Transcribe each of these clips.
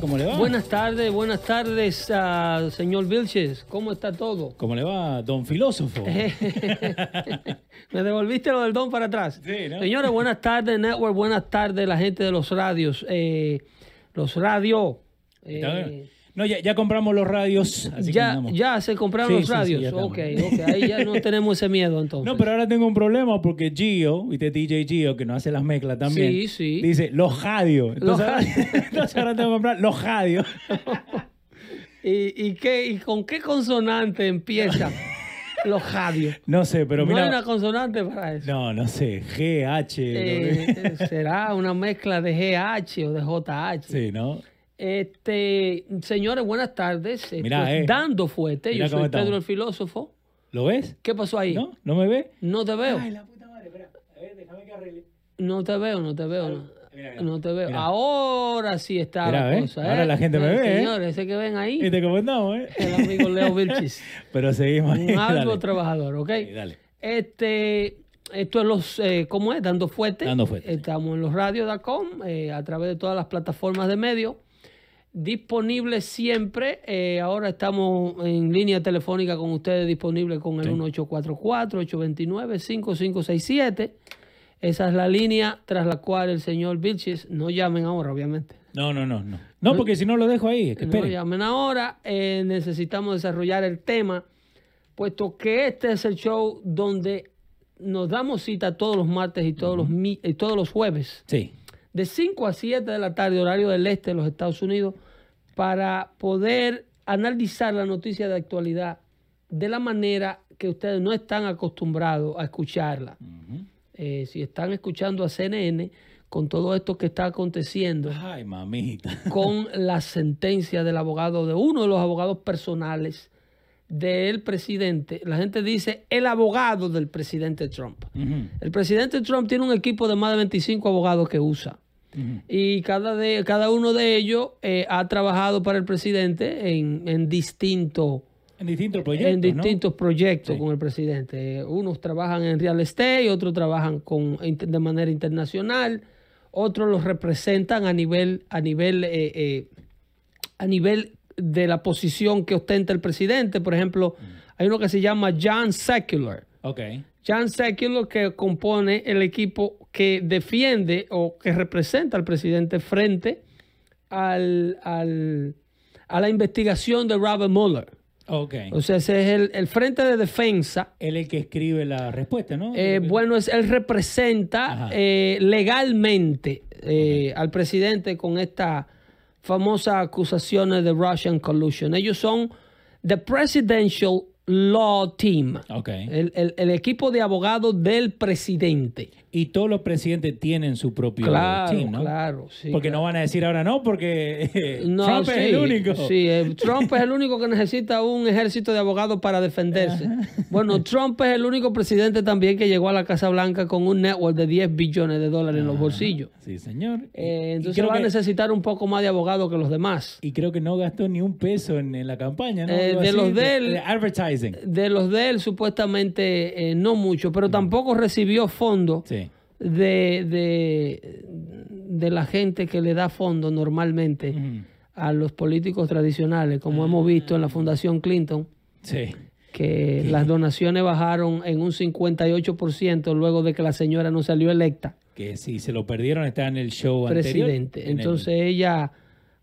¿Cómo le va? ¿Cómo le va? Buenas tardes, buenas tardes, ah, señor Vilches. ¿Cómo está todo? ¿Cómo le va, don filósofo? Me devolviste lo del don para atrás. Sí, ¿no? Señores, buenas tardes, Network. Buenas tardes, la gente de los radios. Eh, los radios. eh, No, ya, ya compramos los radios, así que ya, andamos. ya se compraron Sí, los sí, sí, radios. estamos. ok, ok. Ahí ya no tenemos ese miedo entonces. No, pero ahora tengo un problema porque Gio, viste DJ Gio, que nos hace las mezclas también. Sí, sí. Dice los radios. Entonces, ahora- entonces ahora tengo que comprar los radios. ¿Y, y qué, ¿Y con qué consonante empiezan los radios? No sé, pero no mira. hay una consonante para eso. No, no sé. G, H. Eh, será una mezcla de GH o de JH. Sí, ¿no? Este, señores, buenas tardes. Esto Mirá, es eh. Dando Fuerte. Mirá Yo cómo soy Pedro estamos. el filósofo. ¿Lo ves? ¿Qué pasó ahí? ¿No? ¿No me ve? No te veo. Ay, la puta madre, espera. A ver, déjame que arregle. No te veo, no te veo. No, Mira, mira. No te veo. Mira. Ahora sí está Mira, la ¿eh? cosa. Ahora ¿eh? la gente me Eh, ve, ¿eh? Señores, ese que ven ahí, ¿Viste cómo estamos, eh? el amigo Leo Vilchis. Pero seguimos. ahí, Un algo dale. trabajador, ¿ok? Sí, dale. Este, esto es los, eh, ¿cómo es? Dando Fuerte. Dando Fuerte, sí. Estamos en los radios.com, eh, a través de todas las plataformas de medios. Disponible siempre. eh, ahora estamos en línea telefónica con ustedes, disponible con el Sí. 1844-829-5567. Esa es la línea tras la cual el señor Vilches, no llamen ahora, obviamente. No, no, no, no. No, porque si no lo dejo ahí. Que No espere. llamen ahora. eh, necesitamos desarrollar el tema, puesto que este es el show donde nos damos cita todos los martes y todos, los, mi- y todos los jueves, Sí. De 5 a 7 de la tarde, horario del este de los Estados Unidos, para poder analizar la noticia de actualidad de la manera que ustedes no están acostumbrados a escucharla. Eh, si están escuchando a CNN con todo esto que está aconteciendo, Ay, mamita. con la sentencia del abogado, de uno de los abogados personales del presidente. La gente dice el abogado del presidente Trump. El presidente Trump tiene un equipo de más de 25 abogados que usa. Y cada, de, cada uno de ellos eh, ha trabajado para el presidente en, en distintos En distintos proyectos. en distintos proyectos Sí. con el presidente. Unos trabajan en real estate, otros trabajan con, de manera internacional, otros los representan a nivel, a nivel, eh, eh, a nivel de la posición que ostenta el presidente. Por ejemplo, hay uno que se llama John Secular. ¿No? Ok. John Secular que compone el equipo que defiende o que representa al presidente frente al, al- a la investigación de Robert Mueller. Ok. O sea, ese es el, el frente de defensa. Él es el que escribe la respuesta, ¿no? Eh, bueno, es, él representa eh, legalmente eh, al presidente con esta famosa acusaciones de Russian collusion. Ellos son the Presidential Law Team, Ok. el, el- el equipo de abogados del presidente. Y todos los presidentes tienen su propio Claro, team, ¿no? claro, sí. Porque no van a decir ahora no, porque eh, No, Trump sí, es el único. Sí, eh, Trump es el único que necesita un ejército de abogados para defenderse. Bueno, Trump es el único presidente también que llegó a la Casa Blanca con un network de 10 billones de dólares en los bolsillos. Sí, señor. Eh, entonces va a necesitar un poco más de abogados que los demás. Y creo que no gastó ni un peso en, en la campaña, ¿no? Eh, de así, los de él- advertising. De los de él, supuestamente, eh, no mucho, pero tampoco recibió fondos Sí. De, de, de la gente que le da fondos normalmente a los políticos tradicionales, como hemos visto en la Fundación Clinton. Sí. que las donaciones bajaron en un 58% luego de que la señora no salió electa Que si se lo perdieron está en el show anterior. presidente. en el- Entonces ella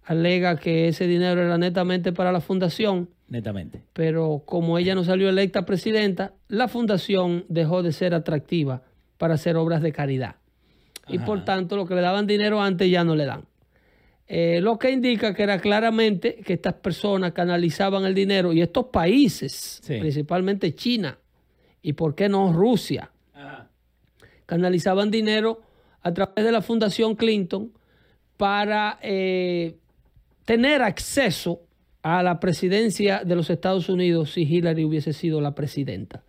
alega que ese dinero era netamente para la fundación, netamente. pero como ella no salió electa presidenta, la fundación dejó de ser atractiva para hacer obras de caridad. Y por tanto, lo que le daban dinero antes ya no le dan. Eh, lo que indica que era claramente que estas personas canalizaban el dinero y estos países, Sí. principalmente China y por qué no Rusia, canalizaban dinero a través de la Fundación Clinton para eh, tener acceso a la presidencia de los Estados Unidos si Hillary hubiese sido la presidenta.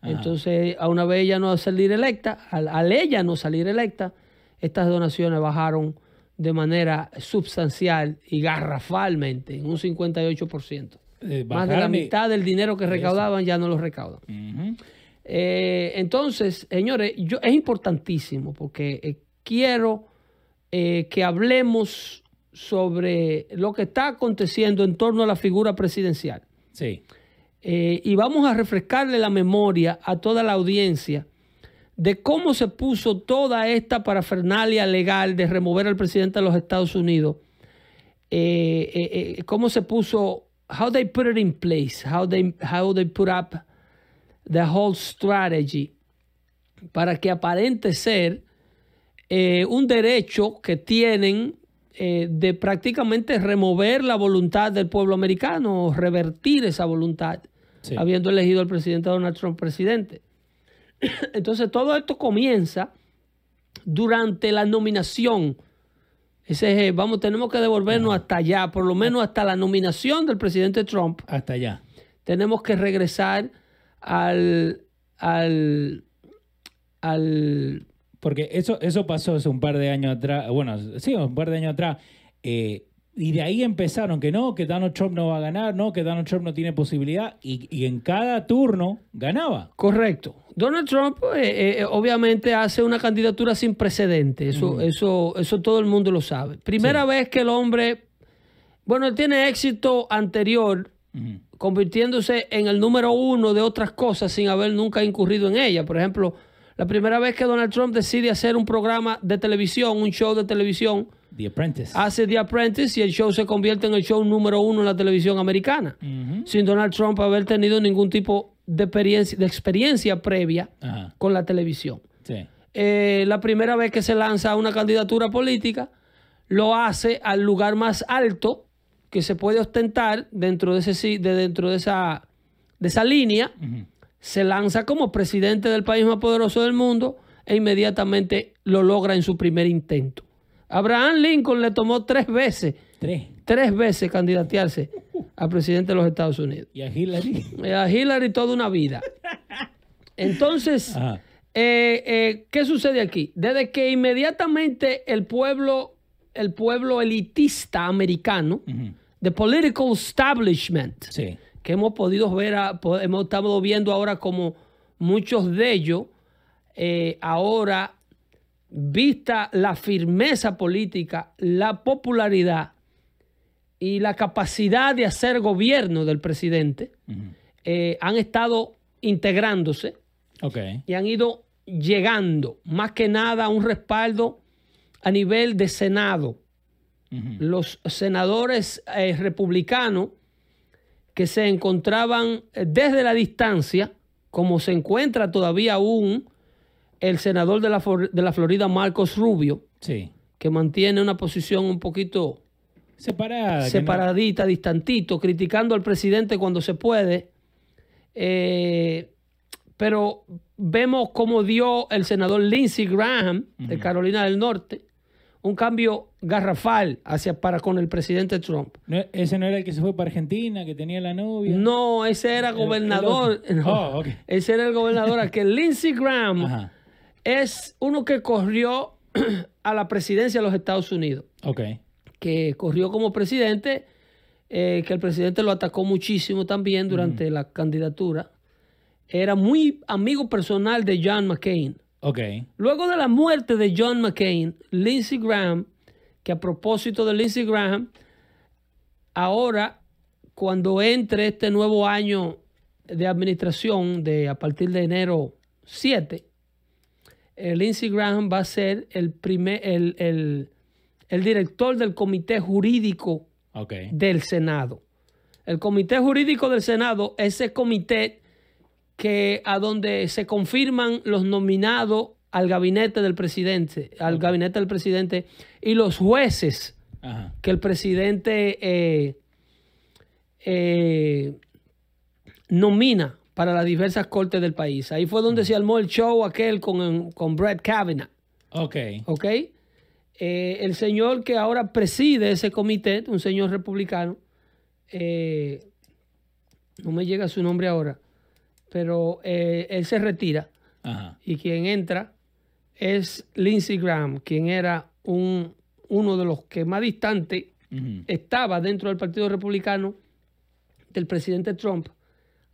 Ajá. Entonces, a una vez ella no salir electa, al, al ella no salir electa, estas donaciones bajaron de manera sustancial y garrafalmente, en un 58%. Eh, Más de la mitad del dinero que recaudaban ya no lo recaudan. Eh, entonces, señores, yo, es importantísimo porque eh, quiero eh, que hablemos sobre lo que está aconteciendo en torno a la figura presidencial. Sí. Eh, y vamos a refrescarle la memoria a toda la audiencia de cómo se puso toda esta parafernalia legal de remover al presidente de los Estados Unidos. Eh, eh, cómo se puso, how they put it in place, how they, how they put up the whole strategy para que aparente ser un derecho que tienen eh, de prácticamente remover la voluntad del pueblo americano o revertir esa voluntad, Sí. habiendo elegido al presidente Donald Trump presidente. Entonces todo esto comienza durante la nominación. Ese, es, vamos, tenemos que devolvernos hasta allá, por lo menos hasta la nominación del presidente Trump Hasta allá. tenemos que regresar al, al, al Porque eso, eso pasó hace un par de años atrás. Bueno, sí, un par de años atrás. Eh, y de ahí empezaron que no, que Donald Trump no va a ganar, no, que Donald Trump no tiene posibilidad. Y, y en cada turno ganaba. correcto. Donald Trump eh, eh, obviamente hace una candidatura sin precedentes, eso, eso, eso todo el mundo lo sabe. Primera Sí. vez que el hombre, bueno, él tiene éxito anterior convirtiéndose en el número uno de otras cosas sin haber nunca incurrido en ella. Por ejemplo, la primera vez que Donald Trump decide hacer un programa de televisión, un show de televisión, The Apprentice. hace The Apprentice y el show se convierte en el show número uno en la televisión americana, sin Donald Trump haber tenido ningún tipo de experiencia, de experiencia previa con la televisión. Sí. Eh, la primera vez que se lanza una candidatura política, lo hace al lugar más alto que se puede ostentar dentro de, ese, de dentro de, esa, de esa línea. Se lanza como presidente del país más poderoso del mundo e inmediatamente lo logra en su primer intento. Abraham Lincoln le tomó tres veces, Tres. tres veces candidatearse a presidente de los Estados Unidos. Y a Hillary. Eh, A Hillary toda una vida. Entonces, eh, eh, ¿qué sucede aquí? Desde que inmediatamente el pueblo, el pueblo elitista americano, Ujú. the political establishment, Sí. Que hemos podido ver, a- po- hemos estado viendo ahora como muchos de ellos, eh, ahora, vista la firmeza política, la popularidad y la capacidad de hacer gobierno del presidente, eh, han estado integrándose y han ido llegando más que nada a un respaldo a nivel de Senado. Los senadores eh, republicanos que se encontraban eh, desde la distancia, como se encuentra todavía aún el senador de la, de la Florida, Marcos Rubio, Sí. que mantiene una posición un poquito Separada. no- separadita, distantito, criticando al presidente cuando se puede. Eh, pero vemos cómo dio el senador Lindsey Graham de Carolina del Norte un cambio garrafal hacia para con el presidente Trump. No, ese no era el que se fue para Argentina, que tenía la novia. No, ese era el gobernador. no, Oh. Ese era el gobernador. Aquel Lindsey Graham Ajá. es uno que corrió a la presidencia de los Estados Unidos. Ok. que corrió como presidente, eh, que el presidente lo atacó muchísimo también durante la candidatura. Era muy amigo personal de John McCain. Ok. Luego de la muerte de John McCain, Lindsey Graham, que a propósito de Lindsey Graham, ahora cuando entre este nuevo año de administración de a partir de enero 7, eh, Lindsey Graham va a ser el, primer, el, el- el director del comité jurídico Ok. del Senado. El comité jurídico del Senado, ese comité que a donde se confirman los nominados al gabinete del presidente, al gabinete del presidente y los jueces Ajá. que el presidente eh, eh, nomina para las diversas cortes del país. Ahí fue donde se armó el show aquel con, con Brett Kavanaugh. Ok. ¿Ok? Eh, el señor que ahora preside ese comité, un señor republicano, no me llega su nombre ahora, pero eh, él se retira Ajá. y quien entra es Lindsey Graham, quien era un, uno de los que más distante estaba dentro del Partido Republicano del presidente Trump.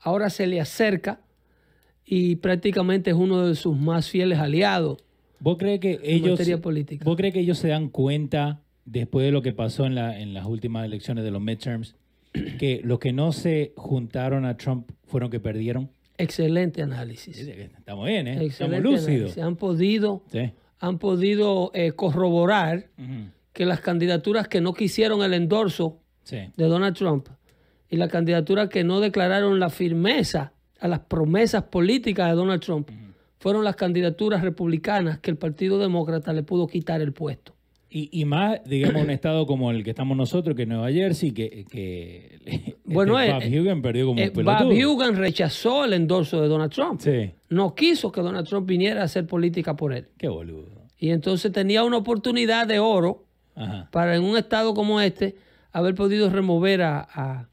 Ahora se le acerca y prácticamente es uno de sus más fieles aliados ¿Vos crees que en ellos... materia política. ¿Vos crees que ellos se dan cuenta después de lo que pasó en, la, en las últimas elecciones de los midterms, que los que no se juntaron a Trump fueron que perdieron. Excelente análisis. Estamos bien, ¿eh? Estamos lúcidos. análisis. Han podido, Sí. han podido eh, corroborar que las candidaturas que no quisieron el endorso Sí. de Donald Trump y las candidaturas que no declararon la firmeza a las promesas políticas de Donald Trump fueron las candidaturas republicanas que el Partido Demócrata le pudo quitar el puesto. Y, y más, digamos, un estado como el que estamos nosotros, que es Nueva Jersey, que, que este Bueno, Bob eh, Hugin perdió como Eh, un. Bob Hugan rechazó el endorso de Donald Trump. Sí. No quiso que Donald Trump viniera a hacer política por él. Qué boludo. Y entonces tenía una oportunidad de oro Ajá. para en un estado como este haber podido remover a, a,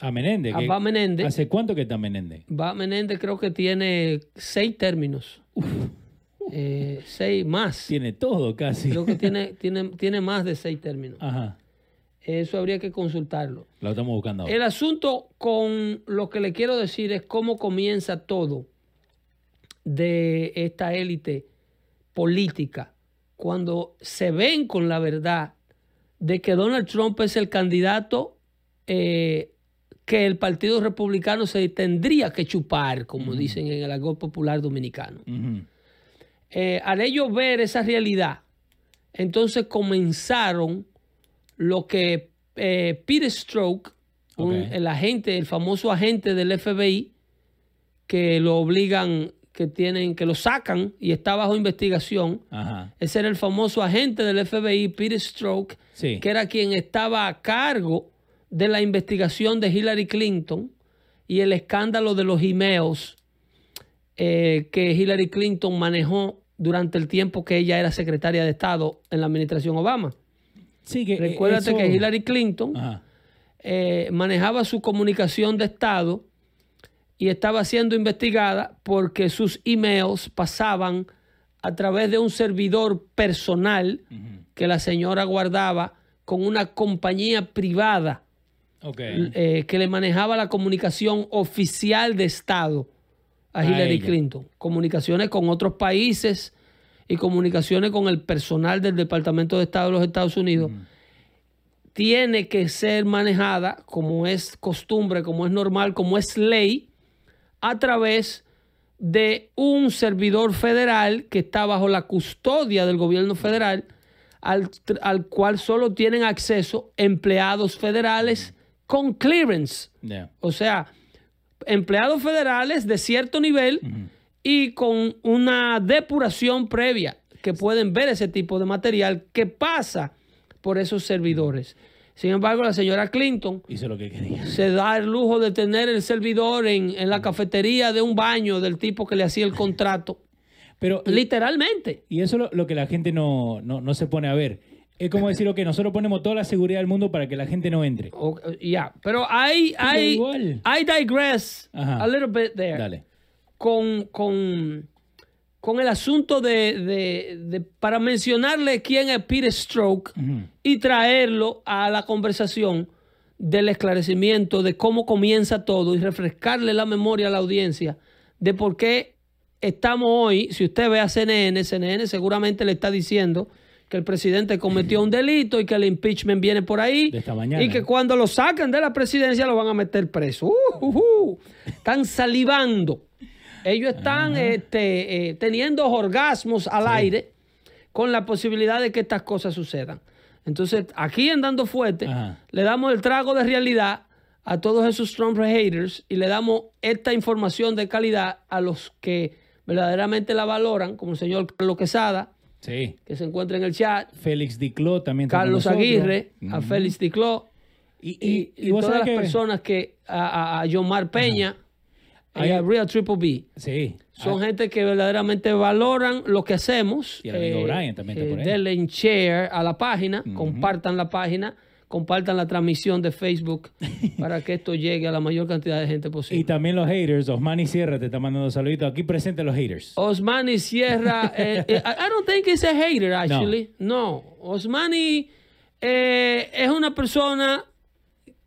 A Menéndez. a Bob Menéndez. ¿Hace cuánto que está Menéndez? Bob Menéndez creo que tiene seis términos. Eh, seis más. Tiene todo casi. Creo que tiene, tiene, tiene más de seis términos. Ajá. Eso habría que consultarlo. Lo estamos buscando ahora. El asunto con lo que le quiero decir es cómo comienza todo de esta élite política cuando se ven con la verdad de que Donald Trump es el candidato eh, que el Partido Republicano se tendría que chupar, como dicen en el argot popular dominicano. Eh, al ellos ver esa realidad, entonces comenzaron lo que eh, Peter Stroke, un- el agente, el famoso agente del FBI, que lo obligan, que tienen, que lo sacan y está bajo investigación. Ajá. Ese era el famoso agente del FBI, Peter Stroke, Sí. que era quien estaba a cargo de la investigación de Hillary Clinton y el escándalo de los emails eh, que Hillary Clinton manejó durante el tiempo que ella era secretaria de Estado en la administración Obama. Sí, que eh, Recuérdate eso- que Hillary Clinton eh, manejaba su comunicación de Estado y estaba siendo investigada porque sus emails pasaban a través de un servidor personal que la señora guardaba con una compañía privada eh, que le manejaba la comunicación oficial de Estado a Hillary. Clinton. Comunicaciones con otros países y comunicaciones con el personal del Departamento de Estado de los Estados Unidos. Tiene que ser manejada como es costumbre, como es normal, como es ley, a través de un servidor federal que está bajo la custodia del gobierno federal, al, al cual solo tienen acceso empleados federales con clearance. O sea, empleados federales de cierto nivel y con una depuración previa que pueden ver ese tipo de material que pasa por esos servidores. Sin embargo, la señora Clinton Hizo lo que quería. se da el lujo de tener el servidor en, en la cafetería de un baño del tipo que le hacía el contrato. Pero, Literalmente. y eso es lo, lo que la gente no, no, no se pone a ver. Es como decir, ok, nosotros ponemos toda la seguridad del mundo para que la gente no entre. O- Ya, pero hay, hay, igual. I digress Ajá. a little bit there. Dale. con, con, con el asunto de, de- de- para mencionarle quién es Peter Stroke y traerlo a la conversación del esclarecimiento de cómo comienza todo y refrescarle la memoria a la audiencia de por qué estamos hoy, si usted ve a CNN, CNN seguramente le está diciendo que el presidente cometió un delito y que el impeachment viene por ahí De esta mañana. y que cuando lo saquen de la presidencia lo van a meter preso. Uh, uh, uh. Están salivando. Ellos están este, eh, teniendo orgasmos al aire con la posibilidad de que estas cosas sucedan. Entonces, aquí en Dando Fuerte, Ajá. le damos el trago de realidad a todos esos Trump haters y le damos esta información de calidad a los que verdaderamente la valoran, como el señor Carlos Quesada, Sí. que se encuentra en el chat, Félix Dicló también. Carlos. Aguirre, a. Félix Ticló Y, y, y, y y todas las que- personas que, a, a, a Yomar Peña, y Hay- a Real Triple B. Sí. Son Ah, gente que verdaderamente valoran lo que hacemos. Y el amigo Brian también está por ahí. Denle en share a la página, compartan la página, compartan la transmisión de Facebook para que esto llegue a la mayor cantidad de gente y posible. también los haters. Osmani Sierra te está mandando saluditos. Aquí presente los haters. Osmani Sierra, eh, eh, I don't think he's a hater actually. No, Osmani eh, es una persona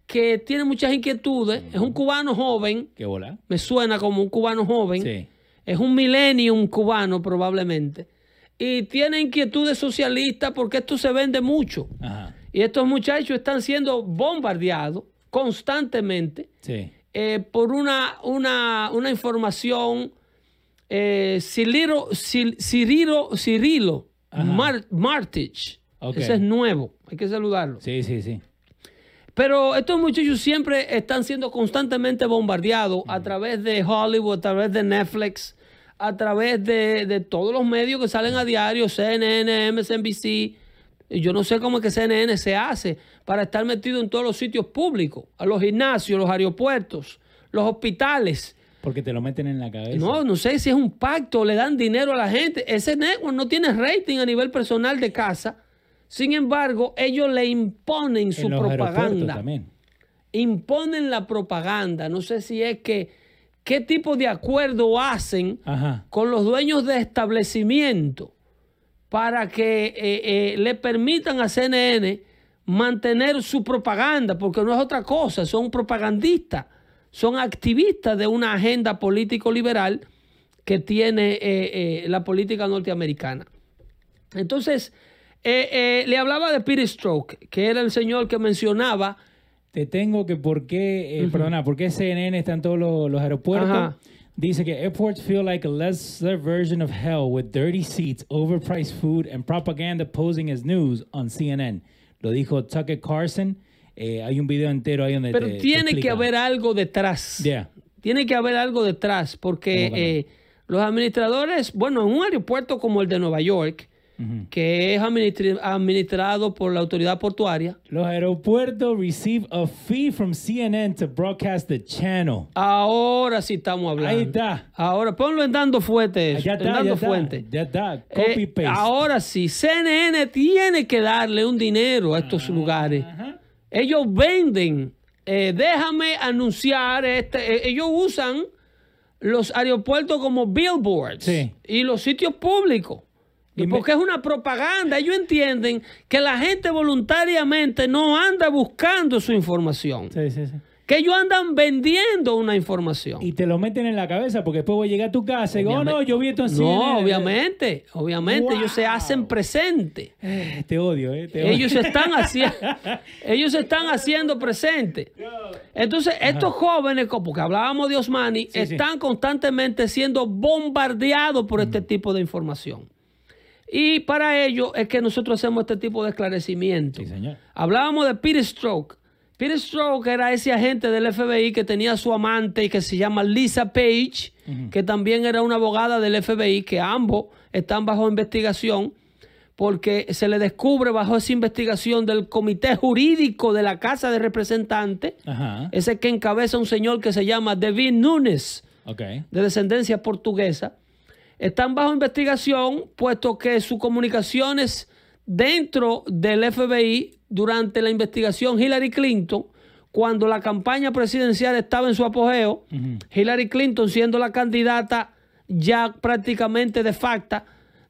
que tiene muchas inquietudes, es un cubano joven, Qué bola. me suena como un cubano joven. Sí. Es un millennium cubano probablemente. y tiene inquietudes socialistas porque esto se vende mucho. Ajá. Y estos muchachos están siendo bombardeados constantemente Sí. eh, por una, una, una información. Eh, Cirilo, Cirilo, Cirilo Ajá. Mar- Martich. Ese es nuevo, hay que saludarlo. Sí, sí, sí. Pero estos muchachos siempre están siendo constantemente bombardeados a través de Hollywood, a través de Netflix, a través de, de todos los medios que salen a diario, CNN, MSNBC. Y Yo no sé cómo es que CNN se hace para estar metido en todos los sitios públicos, a los gimnasios, los aeropuertos, los hospitales. Porque te lo meten en la cabeza. No, no sé si es un pacto, le dan dinero a la gente. Ese network no tiene rating a nivel personal de casa. Sin embargo, ellos le imponen su en los aeropuertos propaganda. también. Imponen la propaganda. No sé si es que qué tipo de acuerdo hacen Ajá. con los dueños de establecimiento para que eh, eh, le permitan a CNN mantener su propaganda, porque no es otra cosa, son propagandistas, son activistas de una agenda político-liberal que tiene eh, la política norteamericana. Entonces, le hablaba de Peter Stroke, que era el señor que mencionaba Te tengo que, ¿por qué, eh, perdona, por qué CNN está en todos los, los aeropuertos? Ajá. Dice que airports feel like a lesser version of hell with dirty seats, overpriced food, and propaganda posing as news on CNN. Lo dijo Tucker Carlson. Eh, hay un video entero ahí donde Pero te- te tiene que haber algo detrás. Yeah. Tiene que haber algo detrás, porque ¿Cómo que eh, los administradores, bueno, en un aeropuerto como el de Nueva York, Que es administri- administrado por la autoridad portuaria, Los aeropuertos receive a fee from CNN to broadcast the channel. ahora sí estamos hablando. Ahí está. Ahora, ponlo en dando fuente. eso, Ya en está, dando ya está. fuente. Ya está. Eh, Copy paste. ahora sí, CNN tiene que darle un dinero a estos lugares. Ellos venden. eh, déjame anunciar este. eh, ellos usan los aeropuertos como billboards Sí. y los sitios públicos. Y porque es una propaganda. Ellos entienden que la gente voluntariamente no anda buscando su información. Sí, sí, sí. Que ellos andan vendiendo una información. Y te lo meten en la cabeza porque después voy a llegar a tu casa y digo, oh, no, yo vi esto en No, CNN". obviamente, obviamente, ellos se hacen presentes. Eh, Te odio, ¿eh? Te odio. Ellos se están haciendo, ellos se están haciendo presentes. Entonces, estos jóvenes, porque hablábamos de Osmani, Sí, sí. están constantemente siendo bombardeados por este tipo de información. Y para ello es que nosotros hacemos este tipo de esclarecimiento. Sí, señor. Hablábamos de Peter Stroke. Peter Stroke era ese agente del FBI que tenía su amante y que se llama Lisa Page, que también era una abogada del FBI, que ambos están bajo investigación porque se le descubre bajo esa investigación del comité jurídico de la Casa de Representantes, Ajá. ese que encabeza un señor que se llama David Nunes de descendencia portuguesa, están bajo investigación puesto que sus comunicaciones dentro del FBI durante la investigación Hillary Clinton, cuando la campaña presidencial estaba en su apogeo, Hillary Clinton siendo la candidata ya prácticamente de facto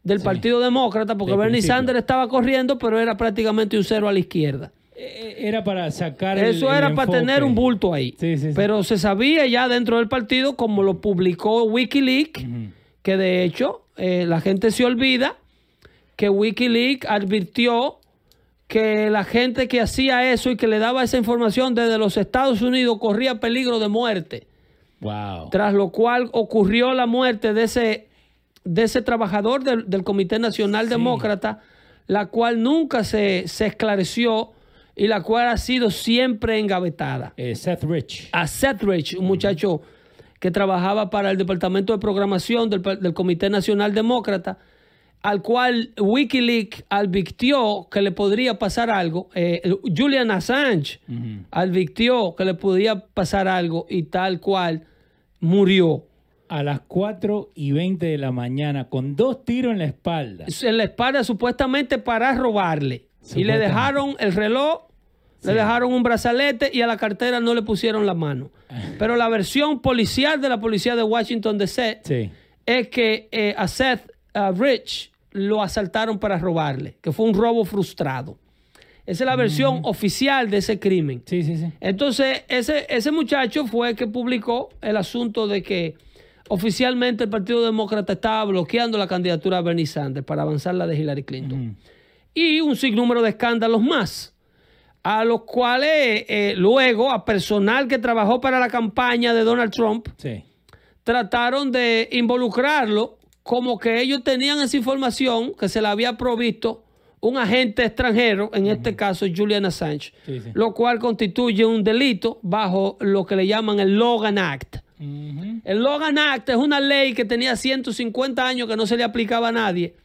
del Partido Demócrata, porque De Bernie principio. Sanders estaba corriendo, pero era prácticamente un cero a la izquierda. Eh, Era para sacar el- Eso el era para tener un bulto ahí. Sí, sí, sí. Pero se sabía ya dentro del partido, como lo publicó Wikileaks, que de hecho eh, la gente se olvida que Wikileaks advirtió que la gente que hacía eso y que le daba esa información desde los Estados Unidos corría peligro de muerte. Wow. Tras lo cual ocurrió la muerte de ese, de ese trabajador del, del Comité Nacional Sí. Demócrata, la cual nunca se, se esclareció y la cual ha sido siempre engavetada. Eh, Seth Rich. A Seth Rich, un muchacho que trabajaba para el Departamento de Programación del, del Comité Nacional Demócrata, al cual Wikileaks advirtió que le podría pasar algo. Eh, Julian Assange advirtió que le podía pasar algo y tal cual murió. A las 4 y 20 de la mañana con dos tiros en la espalda. En la espalda supuestamente para robarle. Y le dejaron el reloj, le dejaron un brazalete y a la cartera no le pusieron la mano. Pero la versión policial de la policía de Washington DC Sí. es que eh, a Seth uh, Rich lo asaltaron para robarle, que fue un robo frustrado. Esa es la versión oficial de ese crimen. Sí, sí, sí. Entonces, ese, ese muchacho fue el que publicó el asunto de que oficialmente el Partido Demócrata estaba bloqueando la candidatura de Bernie Sanders para avanzar la de Hillary Clinton. Y un sinnúmero de escándalos más, a los cuales eh, luego a personal que trabajó para la campaña de Donald Trump Sí. trataron de involucrarlo como que ellos tenían esa información que se le había provisto un agente extranjero, en este caso Julian Assange, Sí, sí. lo cual constituye un delito bajo lo que le llaman el Logan Act. El Logan Act es una ley que tenía 150 años que no se le aplicaba a nadie,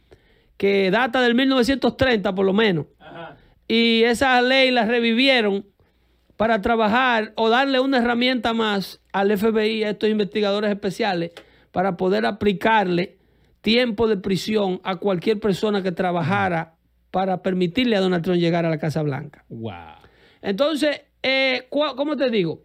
que data del 1930 por lo menos. Ajá. Y esa ley la revivieron para trabajar o darle una herramienta más al FBI, a estos investigadores especiales, para poder aplicarle tiempo de prisión a cualquier persona que trabajara para permitirle a Donald Trump llegar a la Casa Blanca. Wow. Entonces, eh, ¿cómo te digo?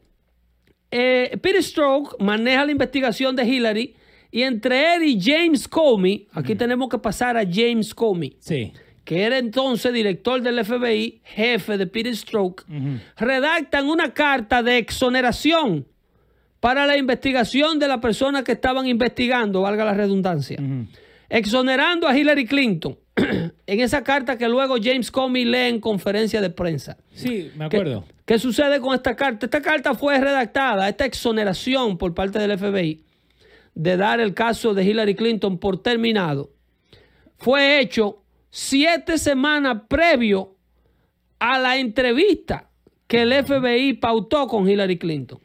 Eh, Peter Strzok maneja la investigación de Hillary y entre él y James Comey, aquí tenemos que pasar a James Comey, Sí. Que era entonces director del FBI, jefe de Peter Strzok, Ujú. redactan una carta de exoneración para la investigación de la persona que estaban investigando, valga la redundancia exonerando a Hillary Clinton en esa carta que luego James Comey lee en conferencia de prensa. Sí, me ¿Qué, acuerdo. qué sucede con esta carta? Esta carta fue redactada, esta exoneración por parte del FBI de dar el caso de Hillary Clinton por terminado, fue hecho siete semanas previo a la entrevista que el FBI pautó con Hillary Clinton.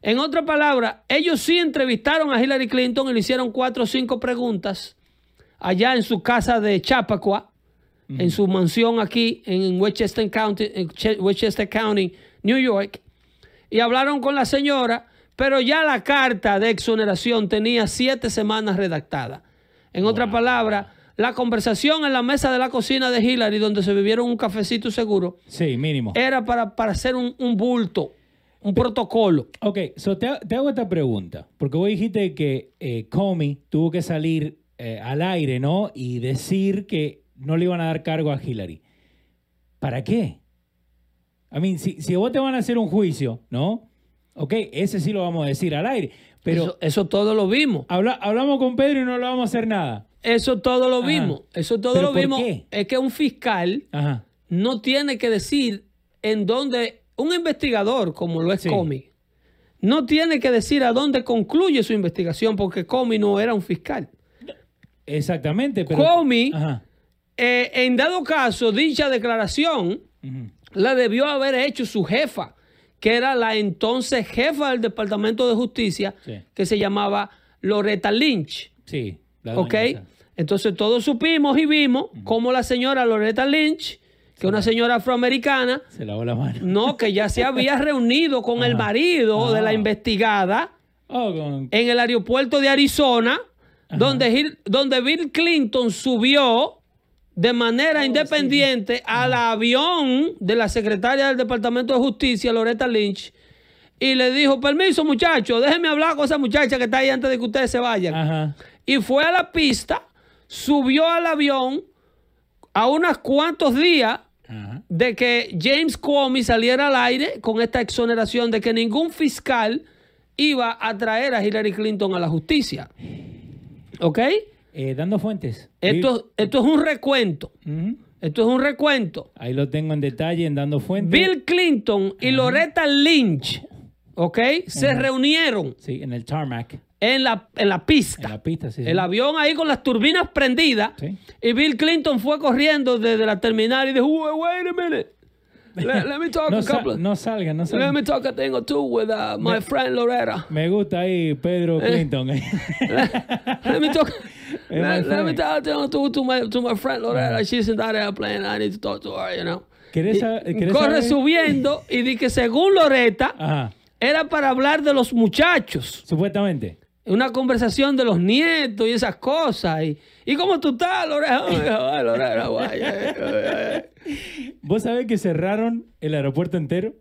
En otras palabras, ellos sí entrevistaron a Hillary Clinton y le hicieron cuatro o cinco preguntas allá en su casa de Chappaqua, en su mansión aquí en Westchester County, en Che- Westchester County, New York, y hablaron con la señora, pero ya la carta de exoneración tenía siete semanas redactada. En otras palabras, la conversación en la mesa de la cocina de Hillary, donde se bebieron un cafecito seguro, Sí, mínimo. era para, para hacer un, un bulto, un protocolo. Ok, so te, te hago esta pregunta, porque vos dijiste que eh, Comey tuvo que salir eh, al aire, ¿no? Y decir que no le iban a dar cargo a Hillary. ¿Para qué? I mean, si, si vos te van a hacer un juicio, ¿no? Ok, ese sí lo vamos a decir al aire, pero eso, eso todo lo vimos. habla- hablamos con Pedro y no le vamos a hacer nada. Eso todo lo Ajá. vimos. Eso todo ¿Pero lo vimos. qué? Es que un fiscal Ajá. no tiene que decir en dónde, un investigador como lo es Sí. Comey, no tiene que decir a dónde concluye su investigación porque Comey no era un fiscal. Exactamente, pero... Eh, en dado caso, dicha declaración la debió haber hecho su jefa, que era la entonces jefa del Departamento de Justicia, Sí. que se llamaba Loretta Lynch. Sí. la ¿Ok? esa. Entonces todos supimos y vimos cómo la señora Loretta Lynch, que es una señora afroamericana, Se lavó la mano. no, que ya se había reunido con el marido de la Ah. investigada Oh, con- en el aeropuerto de Arizona, donde, Hil- donde Bill Clinton subió de Oh, manera independiente al avión de la secretaria del Departamento de Justicia, Loretta Lynch, y le dijo, permiso muchachos, déjenme hablar con esa muchacha que está ahí antes de que ustedes se vayan. Ajá. Y fue a la pista, subió al avión a unos cuantos días de que James Comey saliera al aire con esta exoneración de que ningún fiscal iba a traer a Hillary Clinton a la justicia. ¿Ok? Eh, dando fuentes. Esto, esto es un recuento. Esto es un recuento. Ahí lo tengo en detalle en dando fuentes. Bill Clinton y Loretta Lynch, ¿ok? Se reunieron Sí, en el tarmac. En la, en la pista. En la pista, sí. sí. El avión ahí con las turbinas prendidas. Sí. Y Bill Clinton fue corriendo desde la terminal y dijo, "Wait, a minute. Let, let me talk no, a couple. no salgan, no let salgan. me talk a thing or two with uh, my friend Loretta. Me gusta ahí Pedro Clinton. let me talk. let, let me talk a thing or two to my, to my friend Loretta. She's in that airplane. I need to talk to her, you know. ¿Querés Y sa- querés corre saber? subiendo y di que según Loretta Ajá. era para hablar de los muchachos. Supuestamente. Una conversación de los nietos y esas cosas. Y, ¿y cómo tú estás, ay. ¿Vos sabés que cerraron el aeropuerto entero?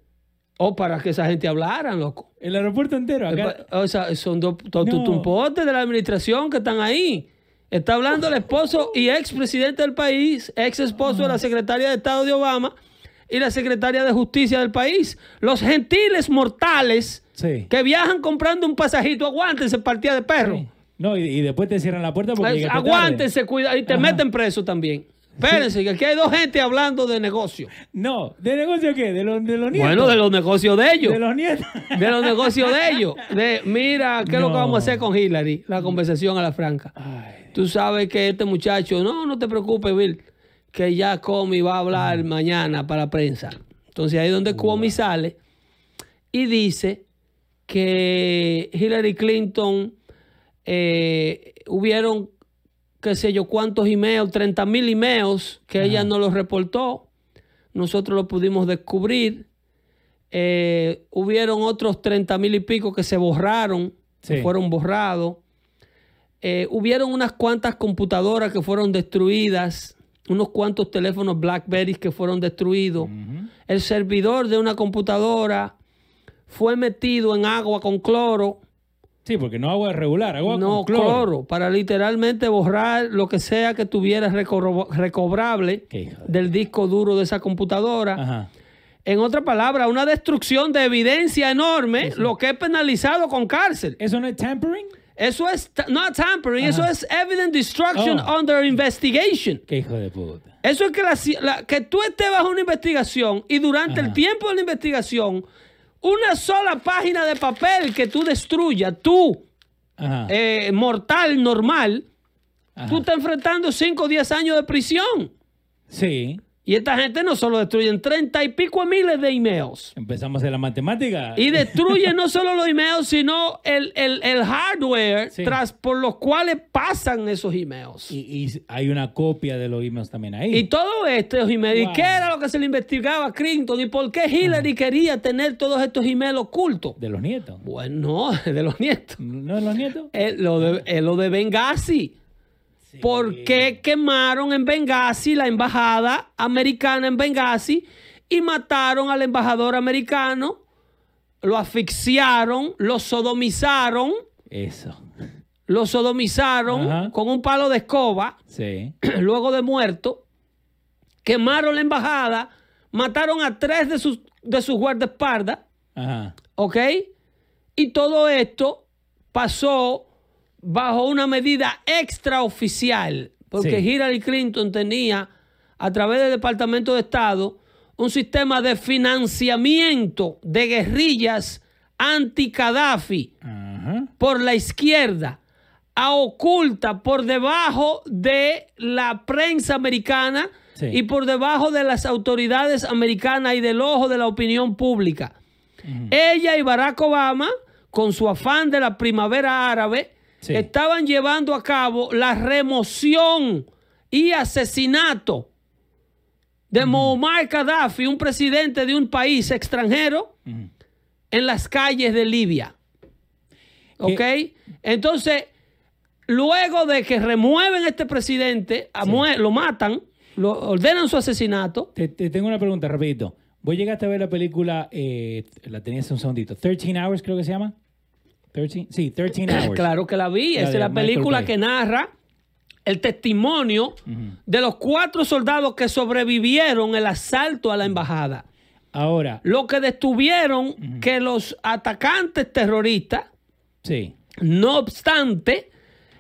O para que esa gente hablaran, loco. El aeropuerto entero. Acá. O sea, son dos No. tutumpotes de la administración que están ahí. Está hablando el esposo y ex presidente del país, ex esposo de la secretaria de Estado de Obama, y la secretaria de justicia del país. Los gentiles mortales Sí. que viajan comprando un pasajito, aguántense, partida de perro. Sí. No, y, y después te cierran la puerta porque tarde. Aguántense, cuida, y te Ajá. meten preso también. Espérense, que aquí hay dos gente hablando de negocio. No, ¿de negocio qué? ¿De, los de los nietos? Bueno, de los negocios de ellos. De los nietos. De los negocios de ellos. De, mira, ¿qué es lo que vamos a hacer con Hillary? La conversación a la franca. Ay, Tú sabes que este muchacho, no, no te preocupes, Bill, que ya Comey va a hablar mañana para la prensa. Entonces ahí es donde Comey sale y dice que Hillary Clinton eh, hubieron, qué sé yo, cuántos emails, 30 mil emails que ella no los reportó. Nosotros lo pudimos descubrir. Eh, hubieron otros 30 mil y pico que se borraron, que Sí. fueron borrados. Eh, hubieron unas cuantas computadoras que fueron destruidas, unos cuantos teléfonos BlackBerry que fueron destruidos. El servidor de una computadora fue metido en agua con cloro, Sí, porque no agua regular, agua no con cloro. cloro, para literalmente borrar lo que sea que tuviera recobro- recobrable del disco duro de esa computadora. Ajá. En otra palabra, una destrucción de evidencia enorme, lo que es penalizado con cárcel. ¿Eso no es tampering? Eso es no tampering, eso es evident destruction Oh. under investigation. Qué hijo de puta. Eso es que, la que tú estés bajo una investigación y durante el tiempo de la investigación, una sola página de papel que tú destruyas, tú, eh, mortal, normal, Ajá. tú estás enfrentando 5 o 10 años de prisión. Sí. Y esta gente no solo destruyen 30 y pico miles de emails. Empezamos a hacer la matemática. Y destruye no solo los emails, sino el, el- el hardware Sí. tras por los cuales pasan esos emails. Y, y hay una copia de los emails también ahí. Y todo esto, emails, ¿y qué era lo que se le investigaba a Clinton? ¿Y por qué Hillary quería tener todos estos emails ocultos? De los nietos. Bueno, de los nietos. ¿No de los nietos? Es lo de, es lo de Benghazi. ¿Por qué quemaron en Benghazi la embajada americana en Benghazi y mataron al embajador americano? Lo asfixiaron, lo sodomizaron, Eso. lo sodomizaron Ajá. con un palo de escoba, Sí. luego de muerto. Quemaron la embajada, mataron a tres de sus, de sus guardaespaldas. Ajá. ¿Ok? Y todo esto pasó bajo una medida extraoficial, porque Sí. Hillary Clinton tenía, a través del Departamento de Estado, un sistema de financiamiento de guerrillas anti-Gaddafi Ajá. por la izquierda, a oculta por debajo de la prensa americana Sí. y por debajo de las autoridades americanas y del ojo de la opinión pública. Ella y Barack Obama, con su afán de la primavera árabe, Sí. estaban llevando a cabo la remoción y asesinato de Muammar Gaddafi, un presidente de un país extranjero, Ujú. en las calles de Libia. ¿Ok? Entonces, luego de que remueven a este presidente, a lo matan, lo ordenan su asesinato. Te, te tengo una pregunta, rapidito. ¿Vos llegaste a ver la película, eh, la tenías un segundito, 13 Hours creo que se llama? 13? Sí, 13 Hours. Claro que la vi. Esa es la Michael película Bay. que narra el testimonio de los cuatro soldados que sobrevivieron el asalto a la embajada. Ahora, Lo que detuvieron que los atacantes terroristas sí. No obstante,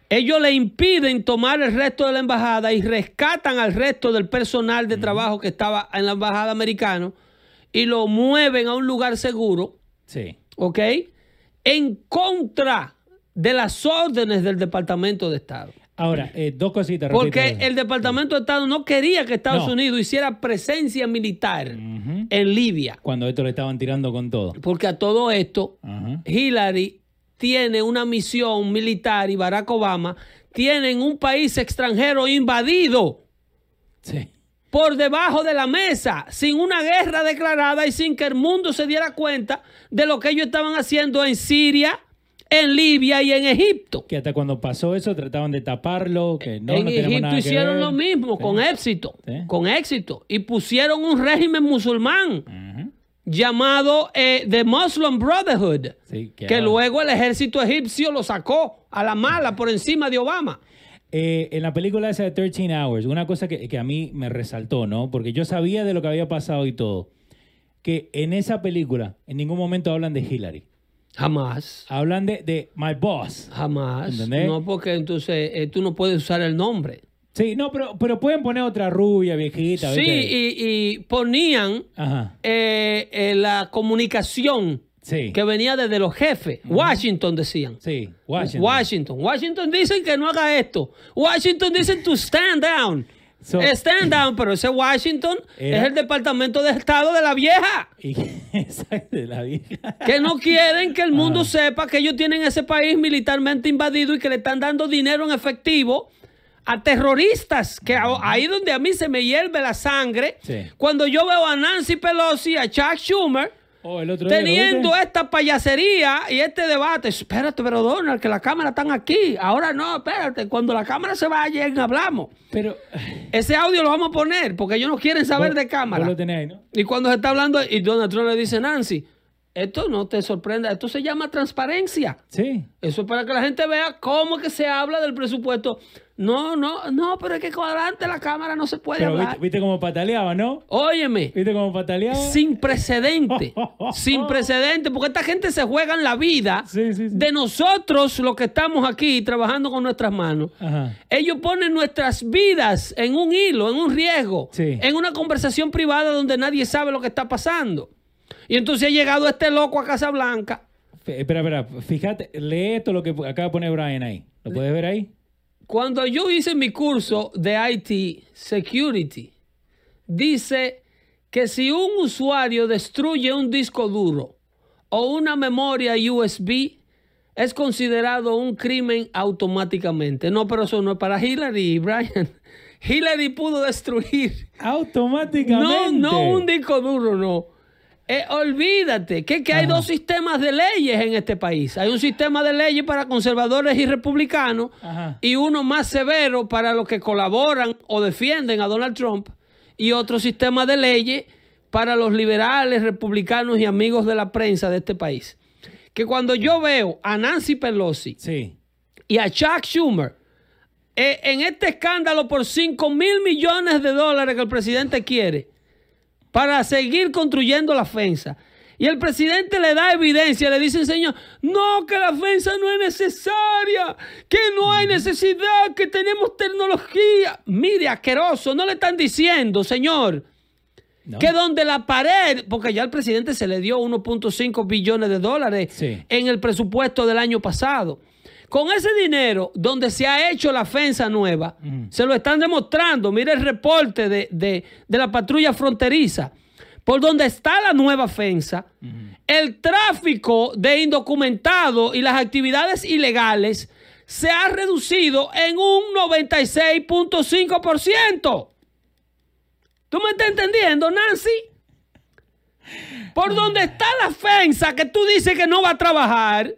ellos le impiden tomar el resto de la embajada y rescatan al resto del personal de trabajo que estaba en la embajada americana y lo mueven a un lugar seguro, Sí. ¿ok? En contra de las órdenes del Departamento de Estado. Ahora, eh, dos cositas. Porque el Departamento de Estado no quería que Estados No. Unidos hiciera presencia militar en Libia. Cuando esto le estaban tirando con todo. Porque a todo esto. Hillary tiene una misión militar y Barack Obama tienen un país extranjero invadido Sí. Por debajo de la mesa, sin una guerra declarada y sin que el mundo se diera cuenta de lo que ellos estaban haciendo en Siria, en Libia y en Egipto. Que hasta cuando pasó eso trataban de taparlo. Que no, en no Egipto nada hicieron lo mismo, Sí. con éxito, Sí. con éxito, y pusieron un régimen musulmán llamado eh, The Muslim Brotherhood, Sí, que luego el ejército egipcio lo sacó a la mala por encima de Obama. Eh, en la película esa de 13 Hours, una cosa que, que a mí me resaltó, ¿no? Porque yo sabía de lo que había pasado y todo. Que en esa película en ningún momento hablan de Hillary. Jamás. Hablan de, de My Boss. Jamás. ¿Entendés? No, porque entonces eh, tú no puedes usar el nombre. Sí, no, pero, pero pueden poner otra rubia, viejita. Sí, y, y ponían eh, la comunicación Sí. que venía desde los jefes. Washington decían. Sí, Washington. Washington. Washington dicen que no haga esto. Washington dicen to stand down. So- stand down, pero ese Washington Era- es el departamento de Estado de la vieja. Y, de la vieja. Que no quieren que el mundo Ah. sepa que ellos tienen ese país militarmente invadido y que le están dando dinero en efectivo a terroristas. Que ahí donde a mí se me hierve la sangre. Sí. Cuando yo veo a Nancy Pelosi, a Chuck Schumer, Oh, el otro día, ¿lo teniendo esta payasería y este debate. Espérate, pero Donald, que la cámara están aquí. Ahora no, espérate. Cuando la cámara se vaya, hablamos. Pero. Ese audio lo vamos a poner porque ellos no quieren saber de cámara. lo tenés ¿no? Y cuando se está hablando, y Donald Trump le dice, Nancy, esto no te sorprenda, esto se llama transparencia. Sí. Eso es para que la gente vea cómo que se habla del presupuesto. No, no, no, pero es que cuadrante la cámara no se puede Pero hablar. viste, viste cómo pataleaba, ¿no? Óyeme, ¿Viste cómo pataleaba? sin precedente, sin precedente, porque esta gente se juega en la vida Sí, sí, sí. de nosotros, los que estamos aquí trabajando con nuestras manos. Ajá. Ellos ponen nuestras vidas en un hilo, en un riesgo, Sí. en una conversación privada donde nadie sabe lo que está pasando. Y entonces ha llegado este loco a Casa Blanca. Espera, espera, fíjate, lee esto lo que acaba de poner Brian ahí. ¿Lo puedes ver ahí? Cuando yo hice mi curso de IT Security, dice que si un usuario destruye un disco duro o una memoria USB, es considerado un crimen automáticamente. No, pero eso no es para Hillary, Brian. Hillary pudo destruir Automáticamente. No, no un disco duro, no. Eh, olvídate, que, que hay dos sistemas de leyes en este país. Hay un sistema de leyes para conservadores y republicanos Ajá. y uno más severo para los que colaboran o defienden a Donald Trump y otro sistema de leyes para los liberales, republicanos y amigos de la prensa de este país. Que cuando yo veo a Nancy Pelosi Sí. y a Chuck Schumer eh, en este escándalo por 5 mil millones de dólares que el presidente quiere para seguir construyendo la fensa. Y el presidente le da evidencia, le dice, señor, no, que la fensa no es necesaria, que no hay necesidad, que tenemos tecnología. Mire, asqueroso, no le están diciendo, señor, ¿no? que donde la pared, porque ya al presidente se le dio 1.5 billones de dólares Sí. en el presupuesto del año pasado. Con ese dinero, donde se ha hecho la fensa nueva, se lo están demostrando. Mire el reporte de, de- de la patrulla fronteriza. Por donde está la nueva fensa, el tráfico de indocumentados y las actividades ilegales se ha reducido en un 96.5%. ¿Tú me estás entendiendo, Nancy? Por donde está la fensa que tú dices que no va a trabajar,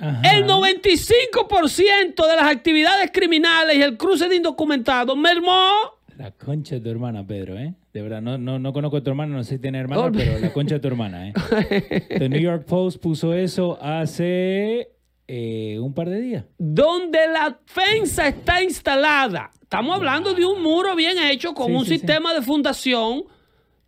Ajá. el 95% de las actividades criminales y el cruce de indocumentados mermó. La concha de tu hermana, Pedro, ¿eh? De verdad, no, no, no conozco a tu hermana, no sé si tiene hermana, pero la concha de tu hermana, ¿eh? The New York Post puso eso hace eh, un par de días. Donde la fensa está instalada. Estamos hablando de un muro bien hecho con Sí, un sí, sí. sistema de fundación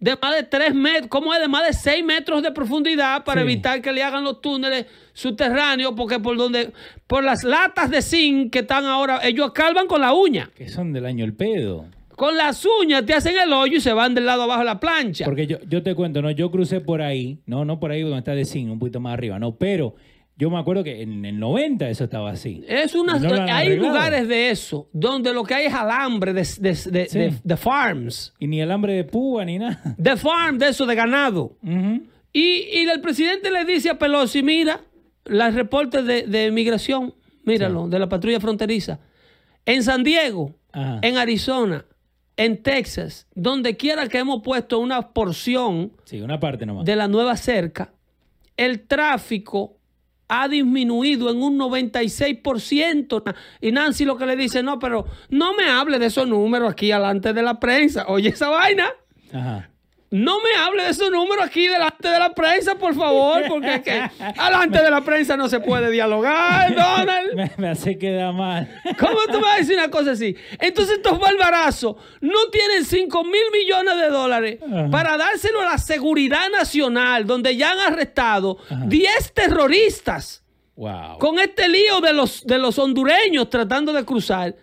de más de 3 metros, ¿cómo es? De más de 6 metros de profundidad para Sí. evitar que le hagan los túneles subterráneos, porque por donde, por las latas de zinc que están ahora, ellos escarban con la uña. Que son del año el pedo. Con las uñas te hacen el hoyo y se van del lado abajo de la plancha. Porque yo, yo te cuento, ¿no? Yo crucé por ahí, no, no por ahí donde está de zinc, un poquito más arriba, no, pero yo me acuerdo que en el 90 eso estaba así. Es una, No hay arreglado. lugares de eso donde lo que hay es alambre de, de, de- Sí. de- de farms. Y ni alambre de púa ni nada. De farm, de eso, de ganado. Y, y el presidente le dice a Pelosi, mira, los reportes de, de migración, míralo, de la patrulla fronteriza. En San Diego, Ajá. en Arizona, en Texas, donde quiera que hemos puesto una porción Sí, una parte nomás. de la nueva cerca, el tráfico ha disminuido en un 96%. Y Nancy lo que le dice, no, pero no me hable de esos números aquí delante de la prensa. Oye, esa vaina. Ajá. No me hable de esos números aquí delante de la prensa, por favor, porque es que delante de la prensa no se puede dialogar, Donald. Me, me hace quedar mal. ¿Cómo tú me vas a decir una cosa así? Entonces estos barbarazos no tienen 5 mil millones de dólares para dárselo a la seguridad nacional, donde ya han arrestado 10 terroristas Wow. con este lío de los, de los hondureños tratando de cruzar.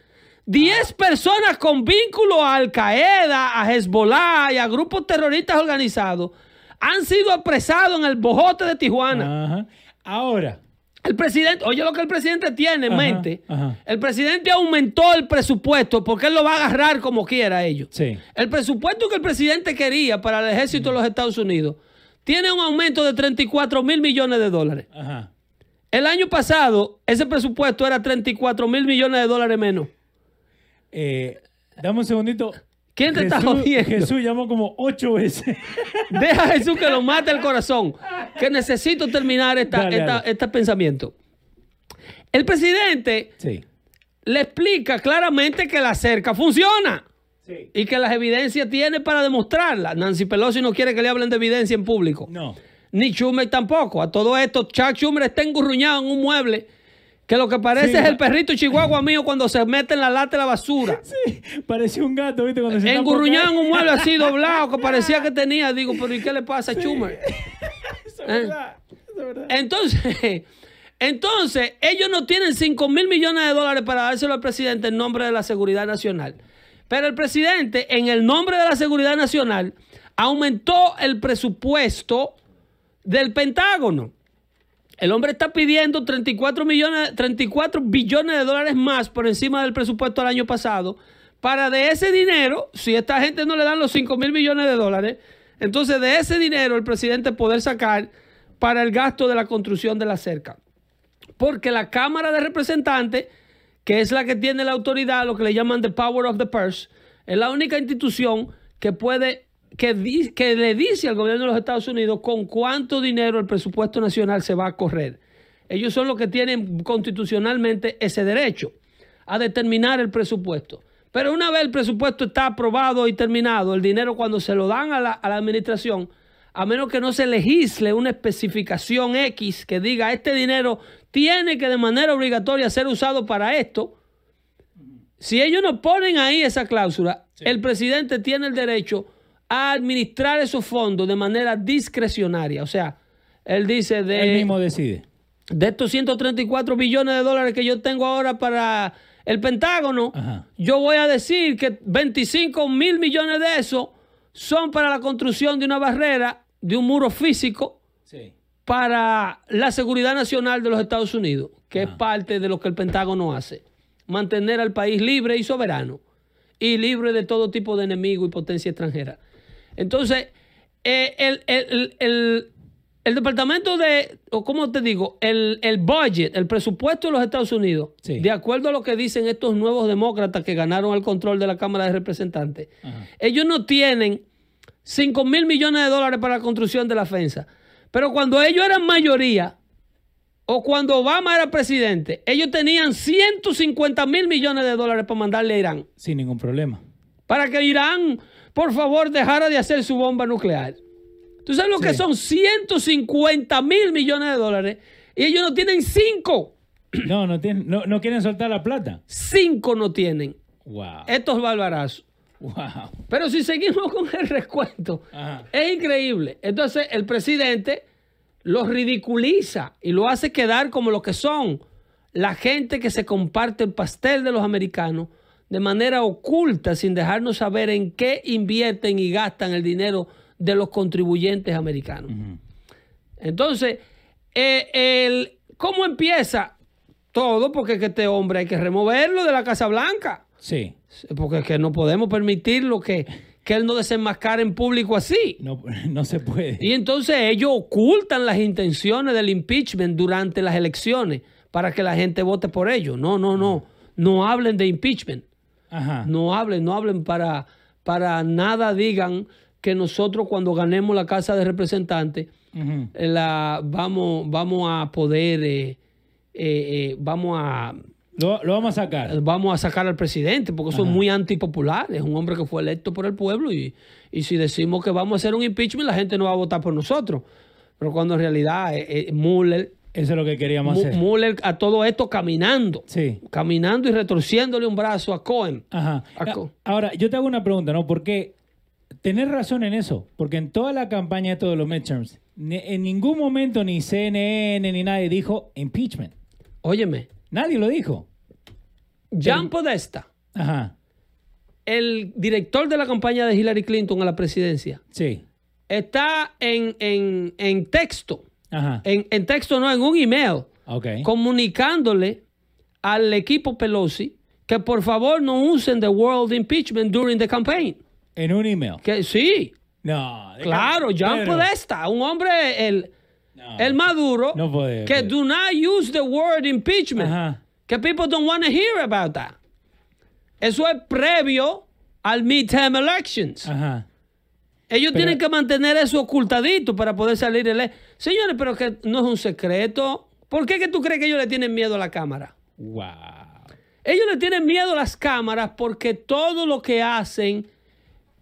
10 personas con vínculo a Al Qaeda, a Hezbollah y a grupos terroristas organizados han sido apresados en el bojote de Tijuana. Ajá. Ahora, El presidente, oye lo que el presidente tiene en Ajá, mente. ajá. El presidente aumentó el presupuesto porque él lo va a agarrar como quiera a ellos. sí. El presupuesto que el presidente quería para el ejército de los Estados Unidos tiene un aumento de 34 mil millones de dólares. Ajá. El año pasado, ese presupuesto era 34 mil millones de dólares menos. Eh, dame un segundito. ¿Quién te está jodiendo? Jesús llamó como ocho veces. Deja a Jesús que lo mate el corazón. Que necesito terminar esta, Dale, esta- dale. este pensamiento. El presidente sí. le explica claramente que la cerca funciona. Sí. y que las evidencias tiene para demostrarla. Nancy Pelosi no quiere que le hablen de evidencia en público. No. Ni Schumer tampoco. A todo esto, Chuck Schumer está engurruñado en un mueble que lo que parece Sí, es el perrito chihuahua mío cuando se mete en la lata de la basura. Sí, parecía un gato, ¿viste? Cuando se Engurruñado en un mueble así doblado que parecía que tenía. Digo, pero ¿y qué le pasa a Schumer? caer. Eso es verdad. Eso es verdad. Entonces, entonces, ellos no tienen 5 mil millones de dólares para dárselo al presidente en nombre de la seguridad nacional. Pero el presidente, en el nombre de la seguridad nacional, aumentó el presupuesto del Pentágono. El hombre está pidiendo 34, millones, 34 billones de dólares más por encima del presupuesto del año pasado. Para de ese dinero, si esta gente no le dan los 5 mil millones de dólares, entonces de ese dinero el presidente poder sacar para el gasto de la construcción de la cerca. Porque la Cámara de Representantes, que es la que tiene la autoridad, lo que le llaman the power of the purse, es la única institución que puede, que, di- que le dice al gobierno de los Estados Unidos con cuánto dinero el presupuesto nacional se va a correr. Ellos son los que tienen constitucionalmente ese derecho a determinar el presupuesto. Pero una vez el presupuesto está aprobado y terminado, el dinero cuando se lo dan a la, a la administración, a menos que no se legisle una especificación X que diga este dinero tiene que de manera obligatoria ser usado para esto, si ellos no ponen ahí esa cláusula, el presidente tiene el derecho a administrar esos fondos de manera discrecionaria. O sea, él dice de Él mismo decide. de estos 134 billones de dólares que yo tengo ahora para el Pentágono, Ajá. yo voy a decir que 25 mil millones de esos son para la construcción de una barrera, de un muro físico Sí. para la seguridad nacional de los Estados Unidos, que es parte de lo que el Pentágono hace. Mantener al país libre y soberano y libre de todo tipo de enemigo y potencia extranjera. Entonces, eh, el, el- el- el- el departamento de, o como te digo, el, el budget, el presupuesto de los Estados Unidos, Sí. de acuerdo a lo que dicen estos nuevos demócratas que ganaron el control de la Cámara de Representantes, Ajá. ellos no tienen 5 mil millones de dólares para la construcción de la defensa. Pero cuando ellos eran mayoría, o cuando Obama era presidente, ellos tenían 150 mil millones de dólares para mandarle a Irán. Sin ningún problema. Para que Irán, por favor, dejara de hacer su bomba nuclear. ¿Tú sabes lo que son 150 mil millones de dólares? Y ellos no tienen 5. No, no, tienen, no, no quieren soltar la plata. 5 no tienen. Wow. Estos barbarazos. Wow. Pero si seguimos con el recuento, Ajá. es increíble. Entonces el presidente los ridiculiza y lo hace quedar como lo que son la gente que se comparte el pastel de los americanos de manera oculta sin dejarnos saber en qué invierten y gastan el dinero de los contribuyentes americanos. Entonces, eh, el, ¿cómo empieza todo? Porque es que este hombre hay que removerlo de la Casa Blanca. Sí. Porque es que no podemos permitirlo que, que él no desenmascara en público así. No, no se puede. Y entonces ellos ocultan las intenciones del impeachment durante las elecciones para que la gente vote por ellos. No, no, no. No hablen de impeachment. Ajá. No hablen, no hablen para, para nada digan que nosotros cuando ganemos la Casa de Representantes eh, la, vamos, vamos a poder, eh, eh, eh, vamos a, Lo, lo vamos a sacar. vamos a sacar al presidente, porque eso es muy antipopular. Es un hombre que fue electo por el pueblo y, y si decimos que vamos a hacer un impeachment, la gente no va a votar por nosotros. Pero cuando en realidad Mueller, Eso es lo que queríamos hacer. Mueller a todo esto caminando, Sí. caminando y retorciéndole un brazo a Cohen. Ajá. Aco. Ahora, yo te hago una pregunta, ¿no? Porque tenés razón en eso. Porque en toda la campaña de todos los midterms, en ningún momento ni CNN ni nadie dijo impeachment. Óyeme, Nadie lo dijo. Jan Podesta, Ajá. el director de la campaña de Hillary Clinton a la presidencia, Sí. está en, en- en texto, Ajá. en, en texto no, en un email, Ok. comunicándole al equipo Pelosi que por favor no usen the word impeachment during the campaign. En un email. Que sí, No. claro, Jan Pedro, Podesta, un hombre, el, no. el maduro, No puede, que do not use the word impeachment. Ajá. Que people don't want to hear about that. Eso es previo al midterm elections. Ajá. Ellos Pero- tienen que mantener eso ocultadito para poder salir ele Señores, pero que no es un secreto. ¿Por qué que tú crees que ellos le tienen miedo a la cámara? Wow. Ellos le tienen miedo a las cámaras porque todo lo que hacen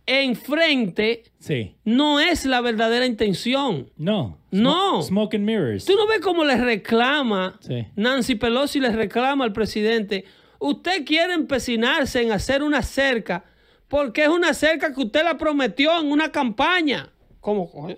enfrente Sí. no es la verdadera intención. No. No. Smoke and mirrors. Tú no ves cómo le reclama Sí. Nancy Pelosi le reclama al presidente. Usted quiere empecinarse en hacer una cerca porque es una cerca que usted la prometió en una campaña. ¿Cómo? coño?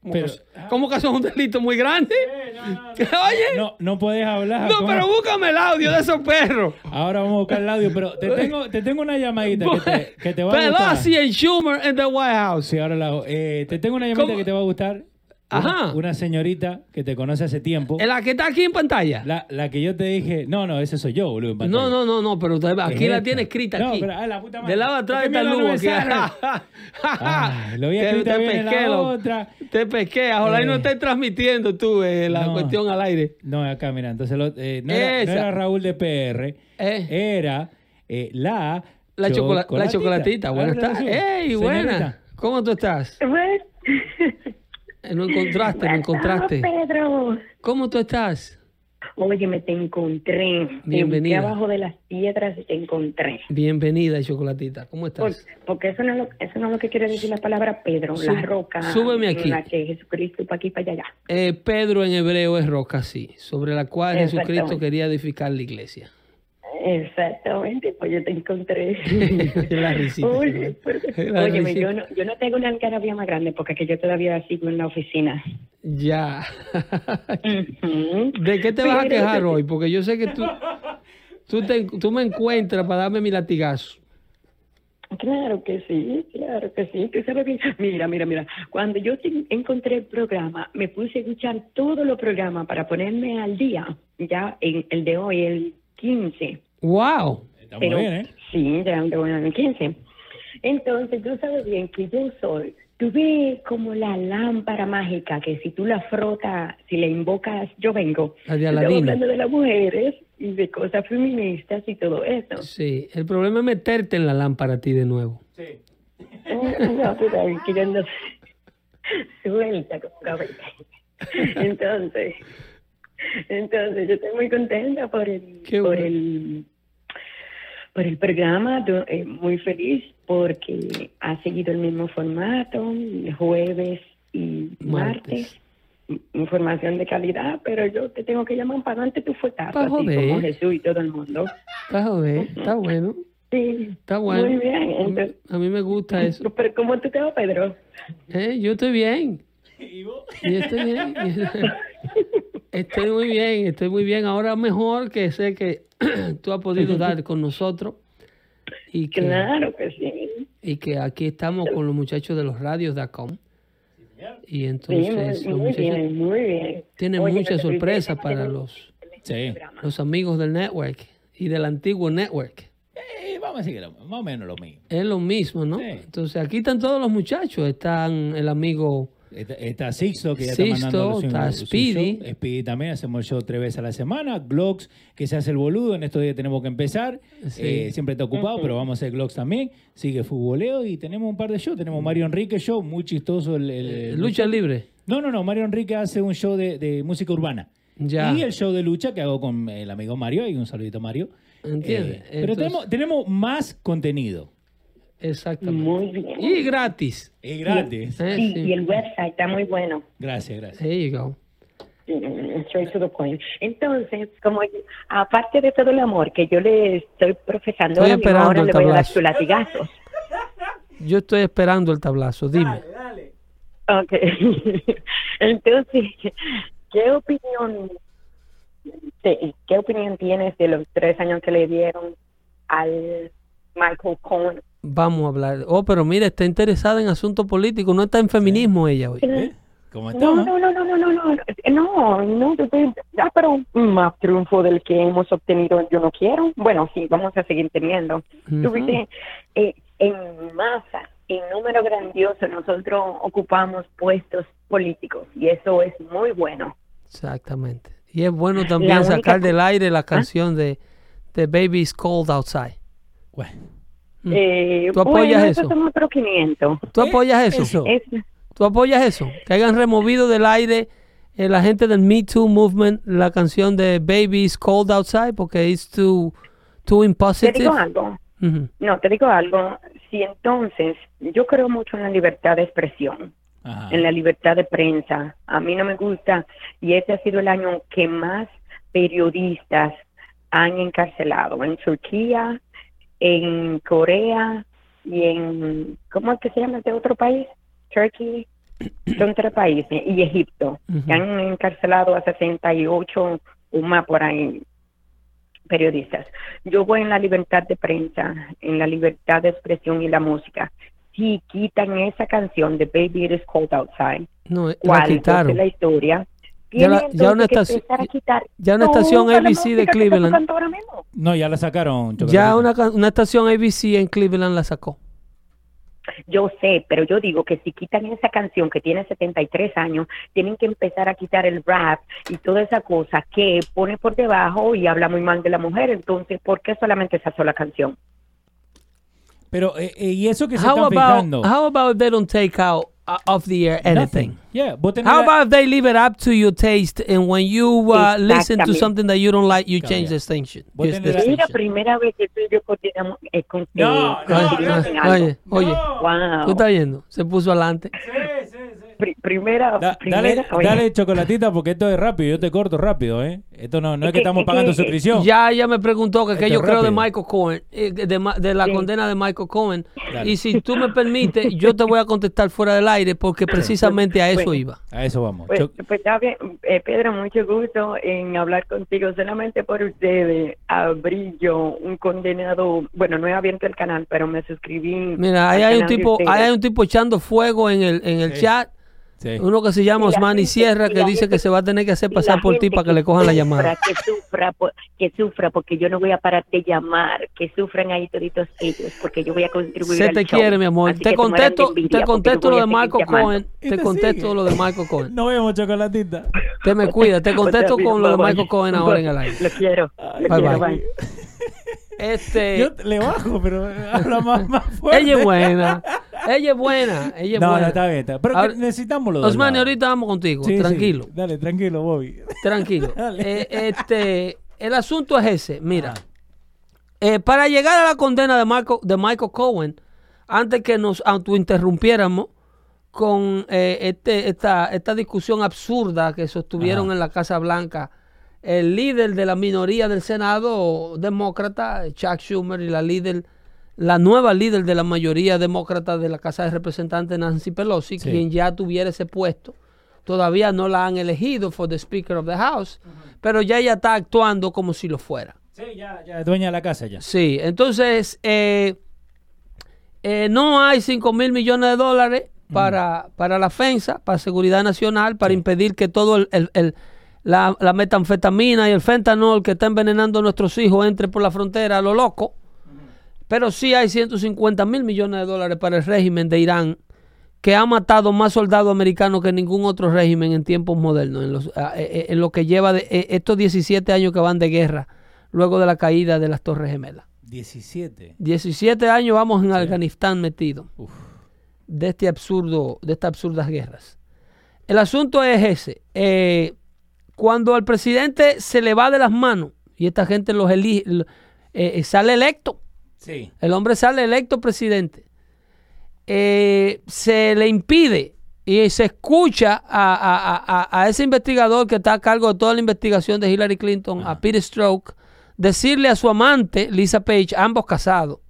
¿Cómo, Pero- que, cómo que eso es un delito muy grande? Oye, no, No, no podés hablar. ¿cómo? pero búscame el audio de esos perros. Ahora vamos a buscar el audio, pero te tengo, te tengo una llamadita que te, que te va a gustar. Pelosi y Schumer en the White House. Sí, ahora la. Eh, te tengo una llamadita ¿Cómo? que te va a gustar. Ajá. Una, señorita que te conoce hace tiempo. ¿La que está aquí en pantalla? La, la que yo te dije, no, no, ese soy yo, boludo. en pantalla. No, no, no, no, pero usted- aquí Es la esta. tiene escrita No, aquí. pero, ah, la puta madre. Del lado de atrás ¿Por qué está el sale? Ay, lo Te- escrito te bien en la pesqué, lo- otra. Te pesqué. Ojalá y no Eh. estés transmitiendo tú eh, la No. cuestión al aire. No, acá, mira, entonces lo- eh, no, era, no Esa. era Raúl de PR, Eh. era eh, la La, chocola- la chocolatita. Buenas Ahora tardes. resulta. ¡Ey, buena! ¿Cómo tú estás? Bueno. Eh, No encontraste, no encontraste. Pedro. ¿Cómo tú estás? Oye, me te encontré. Bienvenida. Entré abajo de las piedras y te encontré. Bienvenida, chocolatita. ¿Cómo Por- estás? porque eso no, es lo, eso no es lo que quiere decir la palabra Pedro, Sub- la roca. súbeme aquí. La que Jesucristo para aquí para allá. Eh, Pedro en hebreo es roca, sí, sobre la cual Jesucristo Exactamente. quería edificar la iglesia. Exactamente, pues yo te encontré. La risita, Oye, ¿verdad? pero- La risita. yo no, yo no tengo una algarabía más grande porque que yo todavía sigo en la oficina. Ya. ¿De qué te vas a quejar hoy? Porque yo sé que tú, tú, te- tú me encuentras para darme mi latigazo. Claro que sí, claro que sí. Tú sabes que, mira, mira, mira. Cuando yo te- encontré el programa, me puse a escuchar todos los programas para ponerme al día. Ya en el de hoy, el 15. ¡Wow! Está muy Pero- bien, ¿eh? Sí, bueno, el 15. Entonces, tú sabes bien que yo soy, tú ves como la lámpara mágica que si tú la frotas, si la invocas, yo vengo. Estamos hablando de las mujeres y de cosas feministas y todo eso. Sí, el problema es meterte en la lámpara a ti de nuevo. Sí. No, que yo ando suelta como cabeza. Entonces, entonces yo estoy muy contenta por el, Qué por bueno. el, por el programa, eh, muy feliz porque ha seguido el mismo formato, jueves y Martes. martes. Información de calidad, pero yo te tengo que llamar para darte tu fuetazo, Pa' así joder. como Jesús y todo el mundo. Está joder, está bueno, Sí, está bueno. Muy bien, A mí- entonces, A mí me gusta eso. pero ¿cómo tú te vas, Pedro? Eh, yo estoy bien. ¿Y vos? Yo estoy bien. Estoy muy bien, estoy muy bien. Ahora mejor que sé que tú has podido dar con nosotros y que, Claro que sí. y que aquí estamos con los muchachos de los radios.com. Y Sí, entonces muy, los muy muchachos bien, muy bien. tienen Oye, muchas sorpresas para los, Sí. los amigos del network y del antiguo network. Eh, vamos a decir que más o menos lo mismo. Es lo mismo, ¿no? Sí. Entonces aquí están todos los muchachos. Están el amigo Está, Sixto, que ya Sixto, está mandando su- está su Speedy. show. Speedy también, hacemos el show tres veces a la semana. Glocks, que se hace el boludo, en estos días tenemos que empezar. Sí. Eh, siempre está ocupado, pero vamos a hacer Glocks también. Sigue Futboleo y tenemos un par de shows. Tenemos Mario Enrique Show, muy chistoso. El, el- el- Lucha Libre. No, no, no, Mario Enrique hace un show de, de música urbana. Ya. Y el show de lucha que hago con el amigo Mario. Y un saludito, Mario. ¿Entiendes? Eh, pero Entonces- tenemos, tenemos más contenido. Exactamente. Muy bien. Y gratis. Es gratis. Sí, sí. y el website está muy bueno. Gracias, gracias. There you go. Straight to the point. Entonces, como yo- aparte de todo el amor que yo le estoy profesando, Estoy ahora, mismo, esperando ahora el le voy a dar tablazo. sus latigazos. Yo estoy esperando el tablazo. Dime. Ok. Entonces, ¿qué opinión, te- qué opinión tienes de los tres años que le dieron al Michael Cohen? Vamos a hablar. Oh, pero mira, está interesada en asuntos políticos. No está en feminismo ella hoy. ¿Eh? ¿Cómo No, estamos? no, no, no, no, no, no, no, no, yo estoy- ah, pero más triunfo del que hemos obtenido yo no quiero. Bueno, sí, vamos a seguir teniendo. Ujú. Tú viste, eh, en masa, en número grandioso, nosotros ocupamos puestos políticos y eso es muy bueno. Exactamente. Y es bueno también única sacar del aire la canción de, de Baby is Cold Outside. Bueno. Eh, ¿Tú apoyas bueno, eso? son otros 500. ¿Tú apoyas eso? Eso. Es, ¿Tú apoyas eso? Que hayan removido del aire eh, la gente del Me Too Movement la canción de Baby is Cold Outside porque it's too, too te impositive. digo algo, no, te digo algo. Si entonces, yo creo mucho en la libertad de expresión. ajá. en la libertad de prensa. A mí no me gusta y este ha sido el año que más periodistas han encarcelado en Turquía, en Corea y en ¿cómo es que se llama este otro país? Turkey, son tres países y Egipto Ujú. que han encarcelado a 68 o más por ahí periodistas. Yo voy en la libertad de prensa, en la libertad de expresión y la música. Si quitan esa canción de Baby It Is Cold Outside, No, ¿cuál es la historia? Ya la- ya una entonces que estaci- empezar a quitar ya una estación ABC de Cleveland. No, ya la sacaron. Ya una, una estación ABC en Cleveland la sacó. Yo sé, pero yo digo que si quitan esa canción que tiene 73 años, tienen que empezar a quitar el rap y toda esa cosa que pone por debajo y habla muy mal de la mujer. Entonces, ¿por qué solamente esa sola canción? Pero, eh, eh, ¿y eso que se How están about, fijando? how about they don't take out uh, off the air anything? Nothing. Yeah, but tenés How la- about if they leave it up to your taste and when you uh, listen to something that you don't like, you Claro, change ya. the station? Vos Just tenés the la- Es la station. primera vez que tú y yo coordinamos. eh, con, No, eh, no, coincidimos no, en no. algo. Oye, oye, Wow. ¿tú estás viendo? Se puso adelante. Pri- primera, Da- primera, dale, dale chocolatita porque esto es rápido. Yo te corto rápido, ¿eh? Esto no, no es Es que que- estamos es pagando que- suscripción. Ya ella me preguntó que, que yo creo de. Michael Cohen, eh, de, ma- de la Sí. condena de Michael Cohen. Dale. Y si tú me permites, yo te voy a contestar fuera del aire porque precisamente a eso Bueno. iba. A eso vamos. Pues, pues está bien, eh, Pedro, mucho gusto en hablar contigo. Solamente por ustedes abrí yo un condenado, bueno, no he abierto el canal, pero me suscribí. Mira, ahí hay un tipo, ahí hay un tipo echando fuego en el, en el Sí. chat. Sí. Uno que se llama Osmani gente- Sierra que dice gente- que se va a tener que hacer pasar por ti para que le cojan la llamada. Que sufra, que sufra, porque yo no voy a parar de llamar. Que sufran ahí toditos ellos, porque yo voy a contribuir Se al te show. quiere, mi amor. Te contesto, envidia, te contesto lo de llamando. Cohen. Te te contesto sigue. lo de Michael Cohen. Nos vemos, chocolatita. Te me cuida, te contesto con lo de. Michael Cohen ahora en el aire. Lo quiero. Lo Bye, quiero, bye. Este, Yo le bajo, pero habla más, más fuerte. ella es buena. Ella es buena. Ella es No, buena. no, está bien. está- Pero Ahora- necesitamos los dos Osmani, ahorita vamos contigo. Sí, sí. tranquilo. Dale, tranquilo, Bobby. Tranquilo. Eh, este, el asunto es ese. Mira, Ah. eh, para llegar a la condena de Michael, de Michael Cohen, antes que nos autointerrumpiéramos con eh, este, esta, esta discusión absurda que sostuvieron Ajá. en la Casa Blanca el líder de la minoría del Senado demócrata, Chuck Schumer, y la líder, la nueva líder de la mayoría demócrata de la Casa de Representantes, Nancy Pelosi, Sí. quien ya tuviera ese puesto. Todavía no la han elegido for the Speaker of the House, pero ya ella está actuando como si lo fuera. Sí, ya, ya, dueña de la casa ya. Sí, entonces eh, eh, no hay 5 mil millones de dólares para, para la FENSA, para seguridad nacional, para impedir que todo el, el- el- la, la metanfetamina y el fentanol que está envenenando a nuestros hijos entre por la frontera a lo loco. Pero sí hay 150 mil millones de dólares para el régimen de Irán, que ha matado más soldados americanos que ningún otro régimen en tiempos modernos, en, los, eh, en lo que lleva de, eh, estos 17 años que van de guerra, luego de la caída de las Torres Gemelas. 17. 17 años vamos en Afganistán metidos Uf. de este absurdo, de estas absurdas guerras. El asunto es ese. eh, cuando al presidente se le va de las manos y esta gente los elige, eh, eh, sale electo, Sí. el hombre sale electo presidente, eh, se le impide y se escucha a, a- a- a ese investigador que está a cargo de toda la investigación de Hillary Clinton, a Peter Strzok, decirle a su amante, Lisa Page, ambos casados,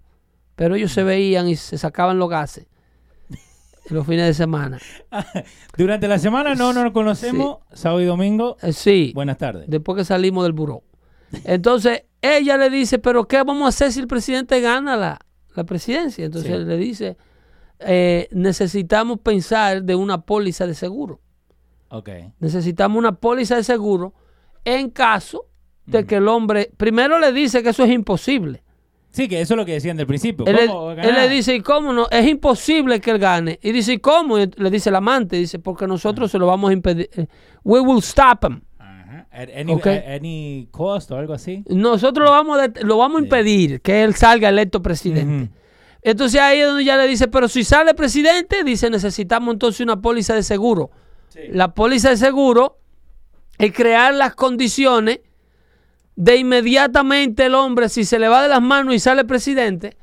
pero ellos se veían y se sacaban los gases los fines de semana. Durante la semana no nos conocemos, sábado y domingo. Eh, sí, Buenas tardes. después que salimos del buró. Entonces, ella le dice, pero ¿qué vamos a hacer si el presidente gana la, la presidencia? Entonces Sí. le dice, eh, necesitamos pensar de una póliza de seguro. Ok. Necesitamos una póliza de seguro en caso de que el hombre, primero le dice que eso es imposible. Sí, que eso es lo que decían del principio. Él, le- dice, ¿y cómo no? Es imposible que él gane. Y dice, ¿y cómo? Y le dice el amante, dice, porque nosotros se lo vamos a impedir. Eh, We will stop him. At any, Ok. at any cost o algo así. Nosotros lo vamos, a lo vamos a impedir que él salga electo presidente. Entonces ahí es donde ya le dice, pero si sale presidente, dice, necesitamos entonces una póliza de seguro. La póliza de seguro es crear las condiciones de inmediatamente el hombre, si se le va de las manos y sale presidente,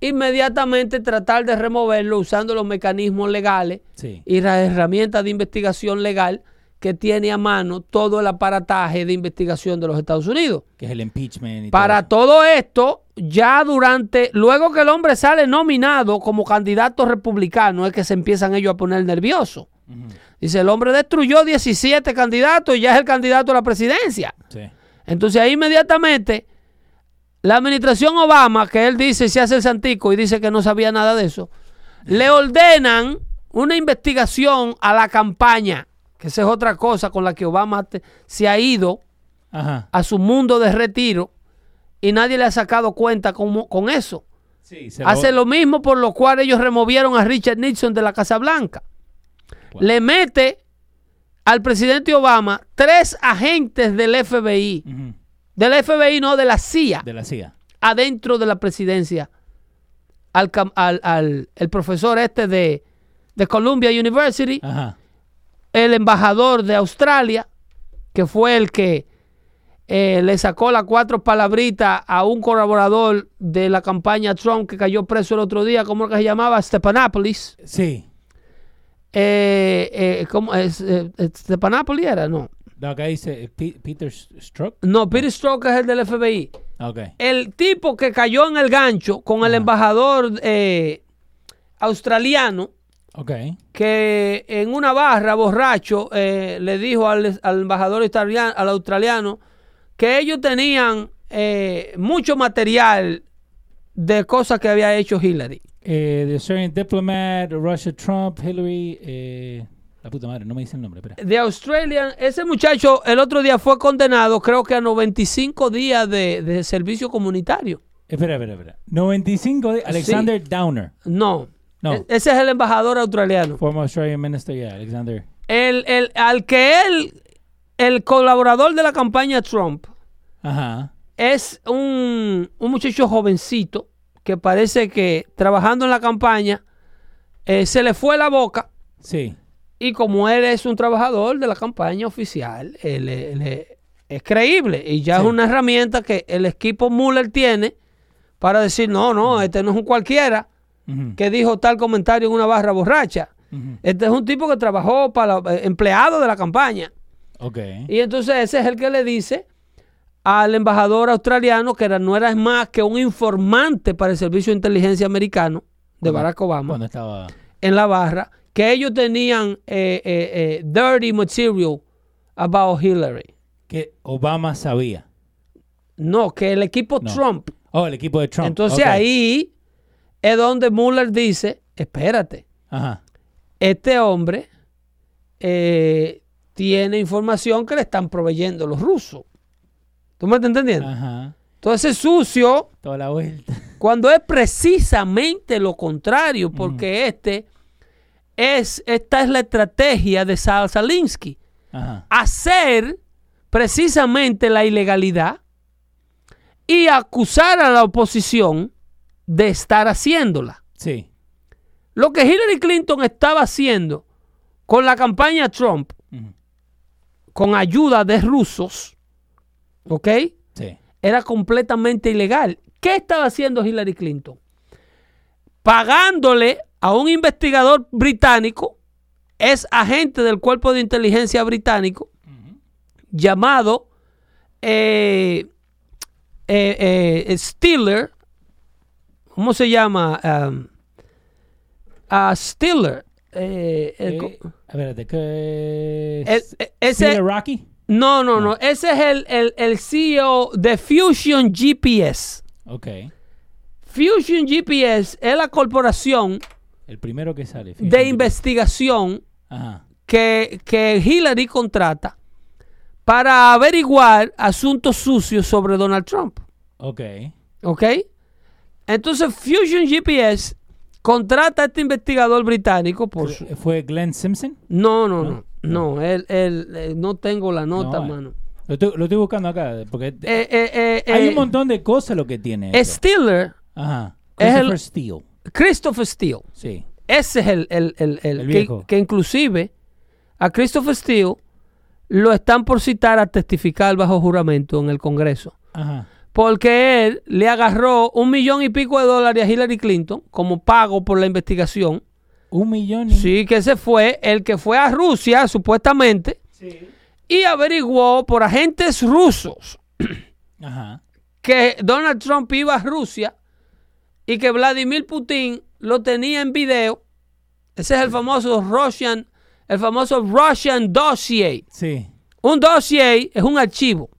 inmediatamente tratar de removerlo usando los mecanismos legales Sí. y las herramientas de investigación legal que tiene a mano todo el aparataje de investigación de los Estados Unidos. Que es el impeachment. Y Para todo todo esto, ya durante, luego que el hombre sale nominado como candidato republicano, es que se empiezan ellos a poner nerviosos. Dice, el hombre destruyó 17 candidatos y ya es el candidato a la presidencia. Sí. Entonces ahí inmediatamente la administración Obama, que él dice se hace el santico y dice que no sabía nada de eso, le ordenan una investigación a la campaña, que esa es otra cosa con la que Obama te- se ha ido Ajá. a su mundo de retiro y nadie le ha sacado cuenta con, con eso. Sí, se Hace lo mismo por lo cual ellos removieron a Richard Nixon de la Casa Blanca. Wow. Le mete al presidente Obama tres agentes del FBI, del FBI no, de la CIA, De la CIA. adentro de la presidencia. Al, al- al- el profesor este de, de Columbia University, Ajá. el embajador de Australia, que fue el que eh, le sacó las cuatro palabritas a un colaborador de la campaña Trump que cayó preso el otro día, ¿cómo que se llamaba? Stepanopolis. Sí. Eh, eh, ¿cómo es? Eh, ¿Stepanopolis era? No. No, acá dice eh, Pe- Peter Strzok. No, Peter Strzok es el del FBI. Ok. El tipo que cayó en el gancho con el embajador eh, australiano, Ok. que en una barra, borracho, eh, le dijo al, al embajador australiano, al australiano que ellos tenían eh, mucho material de cosas que había hecho Hillary. Eh, the Australian diplomat, Russia, Trump, Hillary. Eh, la puta madre, no me dice el nombre. Espera. De Australian, ese muchacho el otro día fue condenado, creo que a 95 días de, de servicio comunitario. Espera, espera, espera. 95 de Alexander Downer. No, No. E- ese es el embajador australiano. Former Australian minister, yeah, Alexander. El, el, al que él, el colaborador de la campaña Trump, Ajá. es un, un muchacho jovencito que parece que trabajando en la campaña eh, se le fue la boca Sí. y como él es un trabajador de la campaña oficial, él, él- él es creíble y ya Sí. es una herramienta que el equipo Mueller tiene para decir, no, no, este no es un cualquiera que dijo tal comentario en una barra borracha. Este es un tipo que trabajó para eh, empleado de la campaña. Ok. Y entonces ese es el que le dice al embajador australiano que era, no era más que un informante para el Servicio de Inteligencia Americano de Barack Obama estaba. en la barra, que ellos tenían eh, eh, eh, dirty material about Hillary. Que Obama sabía. No, que el equipo No. Trump. Oh, el equipo de Trump. Entonces ahí es donde Mueller dice, espérate, Ajá. este hombre eh, tiene información que le están proveyendo los rusos. ¿Tú me estás entendiendo? Ajá. Entonces sucio Toda la vuelta. cuando es precisamente lo contrario, porque este es, esta es la estrategia de Sal Salinsky, Ajá. hacer precisamente la ilegalidad y acusar a la oposición de estar haciéndola. Sí. Lo que Hillary Clinton estaba haciendo con la campaña Trump, con ayuda de rusos, ¿ok? Sí. Era completamente ilegal. ¿Qué estaba haciendo Hillary Clinton? Pagándole a un investigador británico, es agente del cuerpo de inteligencia británico, llamado eh, eh, eh, Stiller, ¿cómo se llama? Um, a Stiller. eh, el a ver, ¿de qué? el- e- ese, ¿Steel Rocky? No, no, no, ese es el, el, el CEO de Fusion GPS. Ok. Fusion GPS es la corporación El primero que sale. de investigación Ajá. que, que Hillary contrata para averiguar asuntos sucios sobre Donald Trump. Ok. ¿Ok? Entonces Fusion GPS contrata a este investigador británico por ¿Fue Glenn Simpson? No, no, no. No, él, él, eh, no tengo la nota, No, eh. mano. Lo estoy, lo estoy buscando acá. Porque Eh, eh, eh, hay un montón de cosas lo que tiene. Stiller, Ajá. es el- Christopher Steele. Christopher Steele. Sí. Ese es el, el, el- el El que, viejo. que inclusive a Christopher Steele lo están por citar a testificar bajo juramento en el Congreso. Ajá. Porque él le agarró un millón y pico de dólares a Hillary Clinton como pago por la investigación. Un millón y... Sí, que ese fue el que fue a Rusia, supuestamente, y averiguó por agentes rusos Ajá. que Donald Trump iba a Rusia y que Vladimir Putin lo tenía en video. Ese es el famoso Russian, el famoso Russian dossier. Sí. Un dossier es un archivo.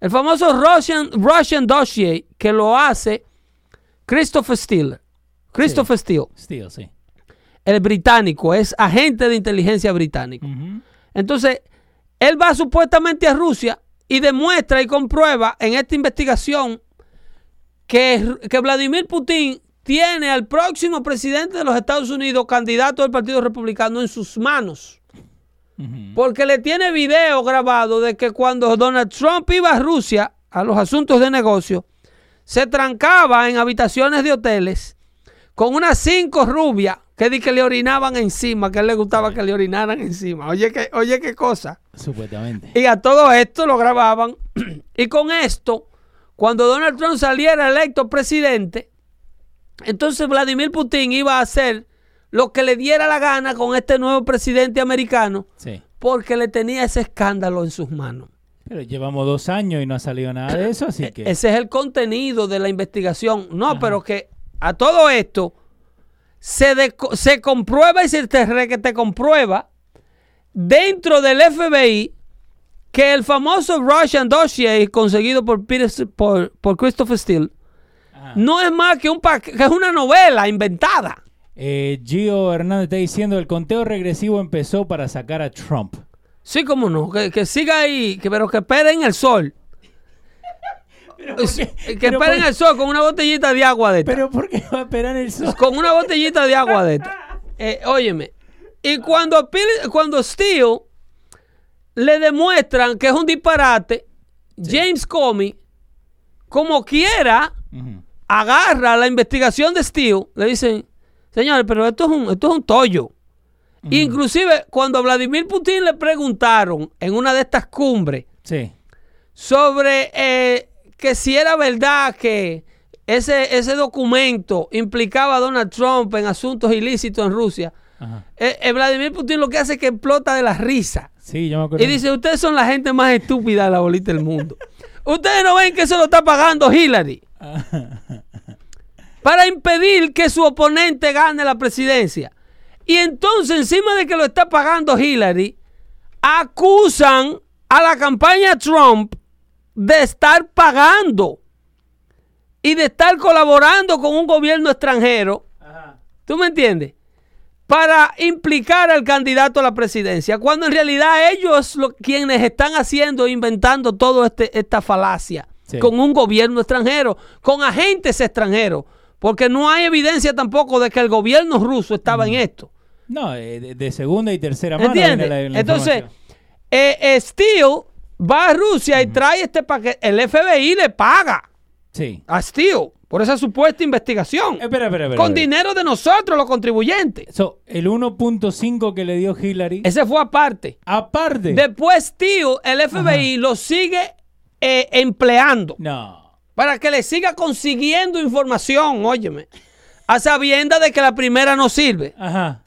El famoso Russian, Russian dossier que lo hace Christopher Steele. Christopher Steele, Steele, sí. El británico, es agente de inteligencia británico. Entonces, él va supuestamente a Rusia y demuestra y comprueba en esta investigación que, que Vladimir Putin tiene al próximo presidente de los Estados Unidos, candidato del Partido Republicano, en sus manos. Porque le tiene video grabado de que cuando Donald Trump iba a Rusia a los asuntos de negocio, se trancaba en habitaciones de hoteles con unas cinco rubias que, di que le orinaban encima, que a él le gustaba que le orinaran encima. Oye, qué, oye, qué cosa. Supuestamente. Y a todo esto lo grababan. y con esto, cuando Donald Trump saliera electo presidente, entonces Vladimir Putin iba a hacer lo que le diera la gana con este nuevo presidente americano Sí. porque le tenía ese escándalo en sus manos. Pero llevamos dos años y no ha salido nada de eso, así que... Ese es el contenido de la investigación. No, pero que a todo esto se, se comprueba y se te, te comprueba dentro del FBI que el famoso Russian dossier conseguido por, Peter, por, por Christopher Steele Ajá. no es más que, un que es una novela inventada. Eh, Gio Hernández está diciendo el conteo regresivo empezó para sacar a Trump. Sí, como no, que, que siga ahí, que, pero que esperen el sol. Que pero esperen por- el sol con una botellita de agua de esta. Pero ¿por qué va a esperar el sol? con una botellita de agua de esta. Eh, óyeme. Y cuando, cuando Steele le demuestran que es un disparate, James Comey, como quiera, agarra la investigación de Steele, le dicen, señores, pero esto es un, esto es un tollo. Inclusive cuando a Vladimir Putin le preguntaron en una de estas cumbres Sí. sobre eh, que si era verdad que ese, ese documento implicaba a Donald Trump en asuntos ilícitos en Rusia, eh, eh, Vladimir Putin lo que hace es que explota de la risa. Sí, yo me acuerdo. Y dice, ustedes son la gente más estúpida de la bolita del mundo. ustedes no ven que eso lo está pagando Hillary para impedir que su oponente gane la presidencia. Y entonces, encima de que lo está pagando Hillary, acusan a la campaña Trump de estar pagando y de estar colaborando con un gobierno extranjero. ¿Tú me entiendes? Para implicar al candidato a la presidencia, cuando en realidad ellos lo, quienes están haciendo, inventando toda este, esta falacia Sí. con un gobierno extranjero, con agentes extranjeros, porque no hay evidencia tampoco de que el gobierno ruso estaba en esto. No, eh, de, de segunda y tercera mano. ¿Entiendes? viene la- la Entonces, eh, eh, Steele va a Rusia y trae este paquete. El FBI le paga. Sí. a Steele por esa supuesta investigación. Espera, espera, espera. con dinero de nosotros, los contribuyentes. So, el 1.5 que le dio Hillary. Ese fue aparte. aparte. Después, Steele, el FBI lo sigue eh, empleando No. para que le siga consiguiendo información, óyeme, a sabienda de que la primera no sirve. Ajá.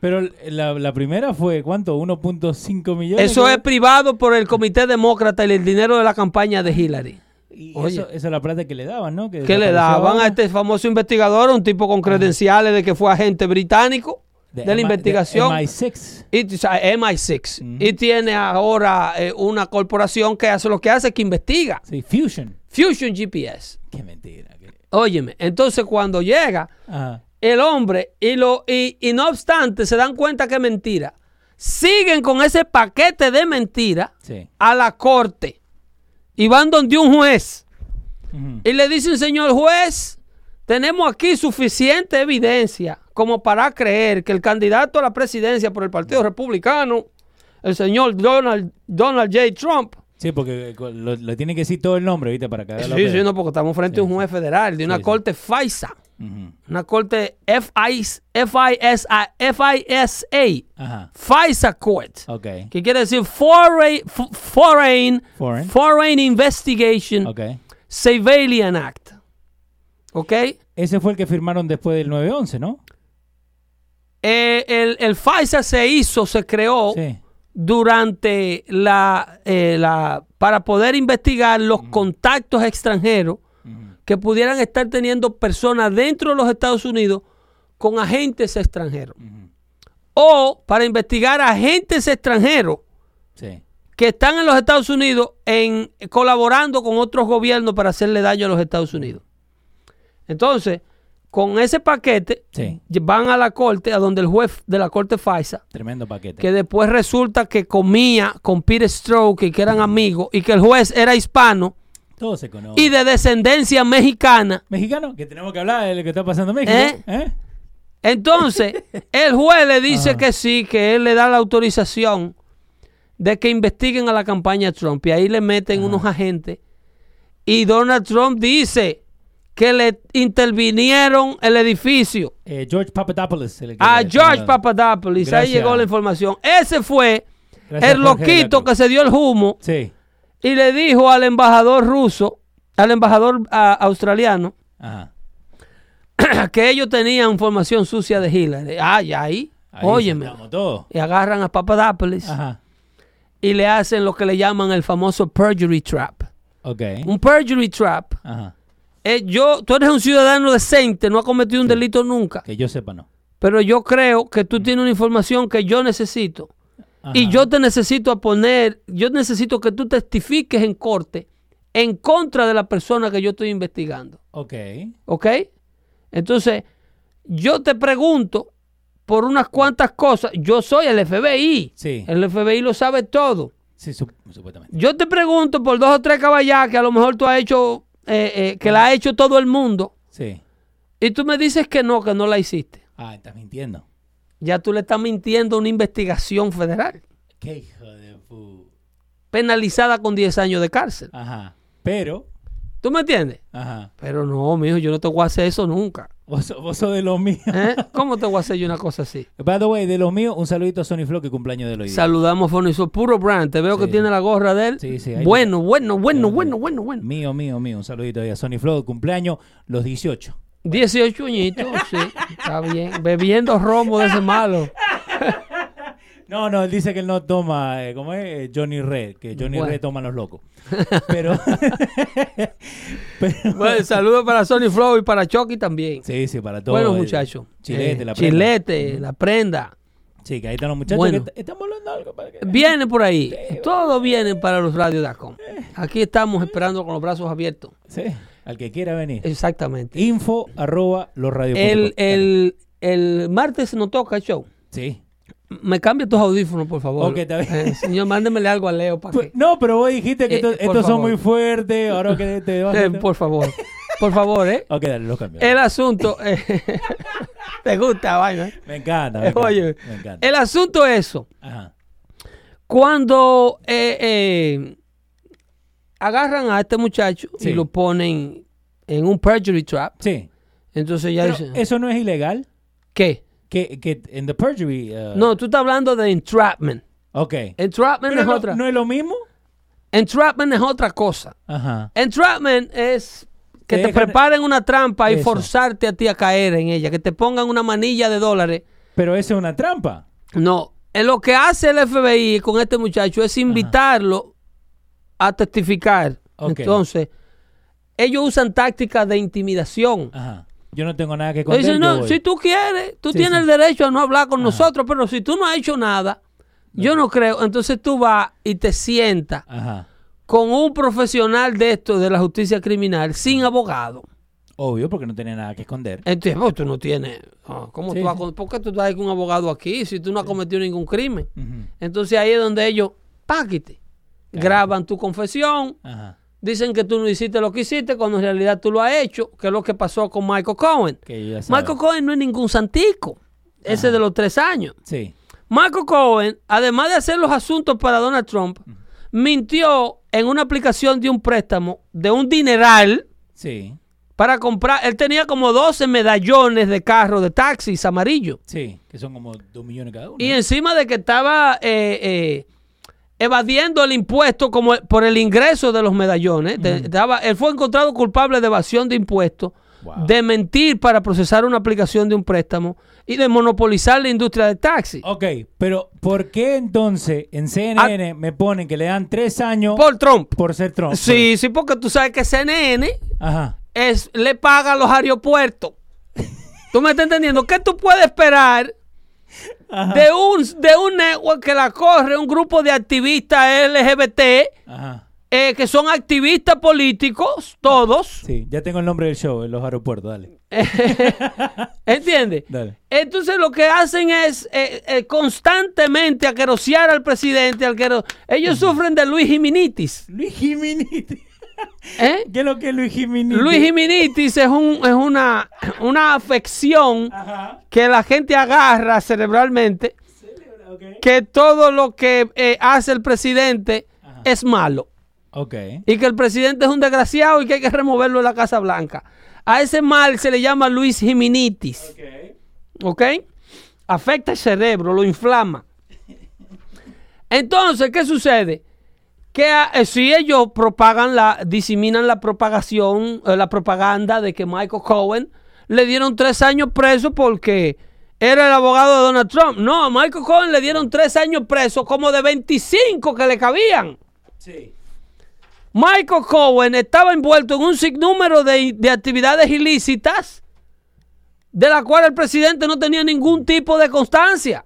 Pero la, la primera fue, ¿cuánto? 1.5 millones. Eso es privado por el Comité Demócrata y el dinero de la campaña de Hillary. Y Oye. eso, esa es la plata que le daban, ¿no? Que ¿Qué le daban a este famoso investigador, un tipo con credenciales de que fue agente británico de, la investigación? MI6. Y, o sea, MI6. Y tiene ahora eh, una corporación que hace lo que hace, que investiga. Sí, Fusion. Fusion GPS. Qué mentira. qué- Óyeme, entonces cuando llega Ajá. El hombre y, lo, y, y no obstante se dan cuenta que es mentira, siguen con ese paquete de mentira Sí. a la corte y van donde un juez y le dicen, señor juez, tenemos aquí suficiente evidencia como para creer que el candidato a la presidencia por el Partido Republicano, el señor Donald, Donald J. Trump, Sí, porque eh, le tiene que decir todo el nombre, ¿viste? Para la sí, sí, no, porque estamos frente a un juez federal de una Sí, sí. corte Ujú. una corte FIS, FISA, FISA. FISA Court, que quiere decir Foreign, Foreign, Foreign. Foreign Investigation Ok. Surveillance Act. ¿Ok? Ese fue el que firmaron después del 9-11, ¿no? Eh, el, el FISA se hizo, se creó Sí. durante la, eh, la para poder investigar los contactos extranjeros que pudieran estar teniendo personas dentro de los Estados Unidos con agentes extranjeros. O para investigar agentes extranjeros Sí. que están en los Estados Unidos en colaborando con otros gobiernos para hacerle daño a los Estados Unidos. Entonces, con ese paquete Sí. van a la corte, a donde el juez de la corte FISA, Tremendo paquete. que después resulta que comía con Peter Stroke y que eran amigos y que el juez era hispano Se y de descendencia mexicana. Mexicano, que tenemos que hablar de lo que está pasando en México. ¿Eh? ¿Eh? Entonces, el juez le dice Ajá. que sí, que él le da la autorización de que investiguen a la campaña Trump y ahí le meten unos agentes y Donald Trump dice que le intervinieron el edificio Eh, George Papadopoulos. a George ah, Papadopoulos. Ahí llegó la información. Ese fue Gracias, el Jorge loquito que se dio el humo Sí. Y le dijo al embajador ruso, al embajador ah, australiano, Ajá. que ellos tenían información sucia de Hillary. Ay, ahí, Ahí óyeme. Y agarran a Papadopoulos Ajá. y le hacen lo que le llaman el famoso perjury trap. Ok. Un perjury trap. Ajá. es yo, tú eres un ciudadano decente, no has cometido un delito nunca, Que yo sepa, no. pero yo creo que tú tienes una información que yo necesito. Y yo te necesito a poner, yo necesito que tú testifiques en corte en contra de la persona que yo estoy investigando. Ok. ¿Ok? Entonces, yo te pregunto por unas cuantas cosas. Yo soy el FBI. Sí. El FBI lo sabe todo. Sí, sup- supuestamente. Yo te pregunto por dos o tres caballas que a lo mejor tú has hecho, eh, eh, que la ha hecho todo el mundo. Sí. Y tú me dices que no, que no la hiciste. Ah, estás mintiendo. Ya tú le estás mintiendo a una investigación federal, Qué hijo de pu. penalizada con 10 años de cárcel. Ajá. Pero, ¿Tú me entiendes? ajá. Pero no, mijo, yo no te voy a hacer eso nunca. Vos, sos- vos sos de los míos. ¿Eh? ¿Cómo te voy a hacer yo una cosa así? By the way, de los míos, un saludito a Sony Flow que cumpleaños de hoy. Saludamos a Foniso, puro brand. Te veo Sí, que tiene la gorra de él. Sí, sí, ahí bueno, bueno, bueno, Sí. bueno, bueno, bueno. Mío, mío, mío. Un saludito ahí a Sony Flow, cumpleaños los 18. 18 añitos, sí, está bien. Bebiendo romo de ese malo. No, no, él dice que él no toma, eh, ¿cómo es? Eh, Johnny Red, que Johnny Bueno. Red toma los locos. Pero, pero- Bueno, saludos para Sony Flow y para Chucky también. sí, sí, para todos. bueno, eh, muchachos. Chilete, Eh, la prenda. Chilete, la prenda. Sí, que ahí están los muchachos Bueno. que estamos hablando algo para que... Viene por ahí. Todo viene para los radios.com. Aquí estamos esperando con los brazos abiertos. Sí, al que quiera venir. Exactamente. Info arroba los El, el, el martes nos toca el show. Sí. Me cambia tus audífonos, por favor. Ok, está bien. Eh, señor, mándemele algo a Leo para Pues, que. No, pero vos dijiste que Eh, esto- por estos son muy fuertes, ahora que te vas. Eh, por favor. Por favor, ¿eh? Ok, dale, los cambio. El asunto. eh, ¿Te gusta, vaina? Me encanta, me encanta. Oye, me encanta. el asunto es eso. Ajá. Cuando eh, eh, agarran a este muchacho Sí. y lo ponen en un perjury trap. Sí. Entonces ya Pero dice, eso no es ilegal. ¿qué? Que, que en the perjury. uh, No, tú estás hablando de entrapment. Ok. Entrapment Pero es no, otra. ¿No es lo mismo? Entrapment es otra cosa. Ajá. Entrapment es que Te te dejan- preparen una trampa y Eso. forzarte a ti a caer en ella, que te pongan una manilla de dólares. Pero eso es una trampa. No, eh, lo que hace el FBI con este muchacho es invitarlo a testificar. Entonces, ellos usan tácticas de intimidación. Ajá. Yo no tengo nada que contar. dicen, yo no, voy". si tú quieres, tú Sí, tienes sí. el derecho a no hablar con nosotros, pero si tú no has hecho nada, yo no creo. Entonces tú vas y te sientas Ajá. con un profesional de esto, de la justicia criminal, sin abogado. Obvio, porque no tenía nada que esconder. Entonces, pues, tú no tienes. ah, ¿Cómo Sí, tú vas ¿Por qué tú estás con un abogado aquí si tú no has cometido ningún crimen? Entonces ahí es donde ellos, páquete, graban tu confesión, Ajá. dicen que tú no hiciste lo que hiciste cuando en realidad tú lo has hecho, que es lo que pasó con Michael Cohen. Michael Cohen no es ningún santico, ese de los tres años. Sí. Michael Cohen, además de hacer los asuntos para Donald Trump, mintió en una aplicación de un préstamo de un dineral Sí. para comprar. Él tenía como 12 medallones de carro, de taxis amarillos. Sí. Que son como dos millones cada uno. Y encima de que estaba eh, eh, evadiendo el impuesto como por el ingreso de los medallones, de- estaba, él fue encontrado culpable de evasión de impuestos, Wow. de mentir para procesar una aplicación de un préstamo y de monopolizar la industria del taxi. Ok, pero ¿por qué entonces en CNN me ponen que le dan tres años por, Ah. Por Trump. ser Trump? Sí, sí, porque tú sabes que CNN Ajá. es, le paga a los aeropuertos. ¿Tú me estás entendiendo? ¿Qué tú puedes esperar Ajá. de un, de un network que la corre un grupo de activistas LGBT eh, que son activistas políticos, todos? Sí, ya tengo el nombre del show en los aeropuertos, dale. ¿Entiendes? Dale. Entonces lo que hacen es eh, eh, constantemente aquerosear al presidente. alquero- Ellos sufren de Luis Jiminitis. Luis Jiménez. ¿Eh? ¿Qué es lo que es Luis Jiménez? Luis Jiminitis es, un, es una, una afección Ajá. que la gente agarra cerebralmente, que todo lo que eh, hace el presidente es malo. Ok. y que el presidente es un desgraciado y que hay que removerlo de la Casa Blanca. A ese mal se le llama Luis Jiminitis, ¿ok? Afecta el cerebro, lo inflama. Entonces, ¿qué sucede? Que eh, si ellos propagan la, diseminan la propagación, eh, la propaganda de que Michael Cohen le dieron tres años preso porque era el abogado de Donald Trump. No, a Michael Cohen le dieron tres años preso como de 25 que le cabían. Sí. Michael Cohen estaba envuelto en un sinnúmero de, de actividades ilícitas de la cual el presidente no tenía ningún tipo de constancia.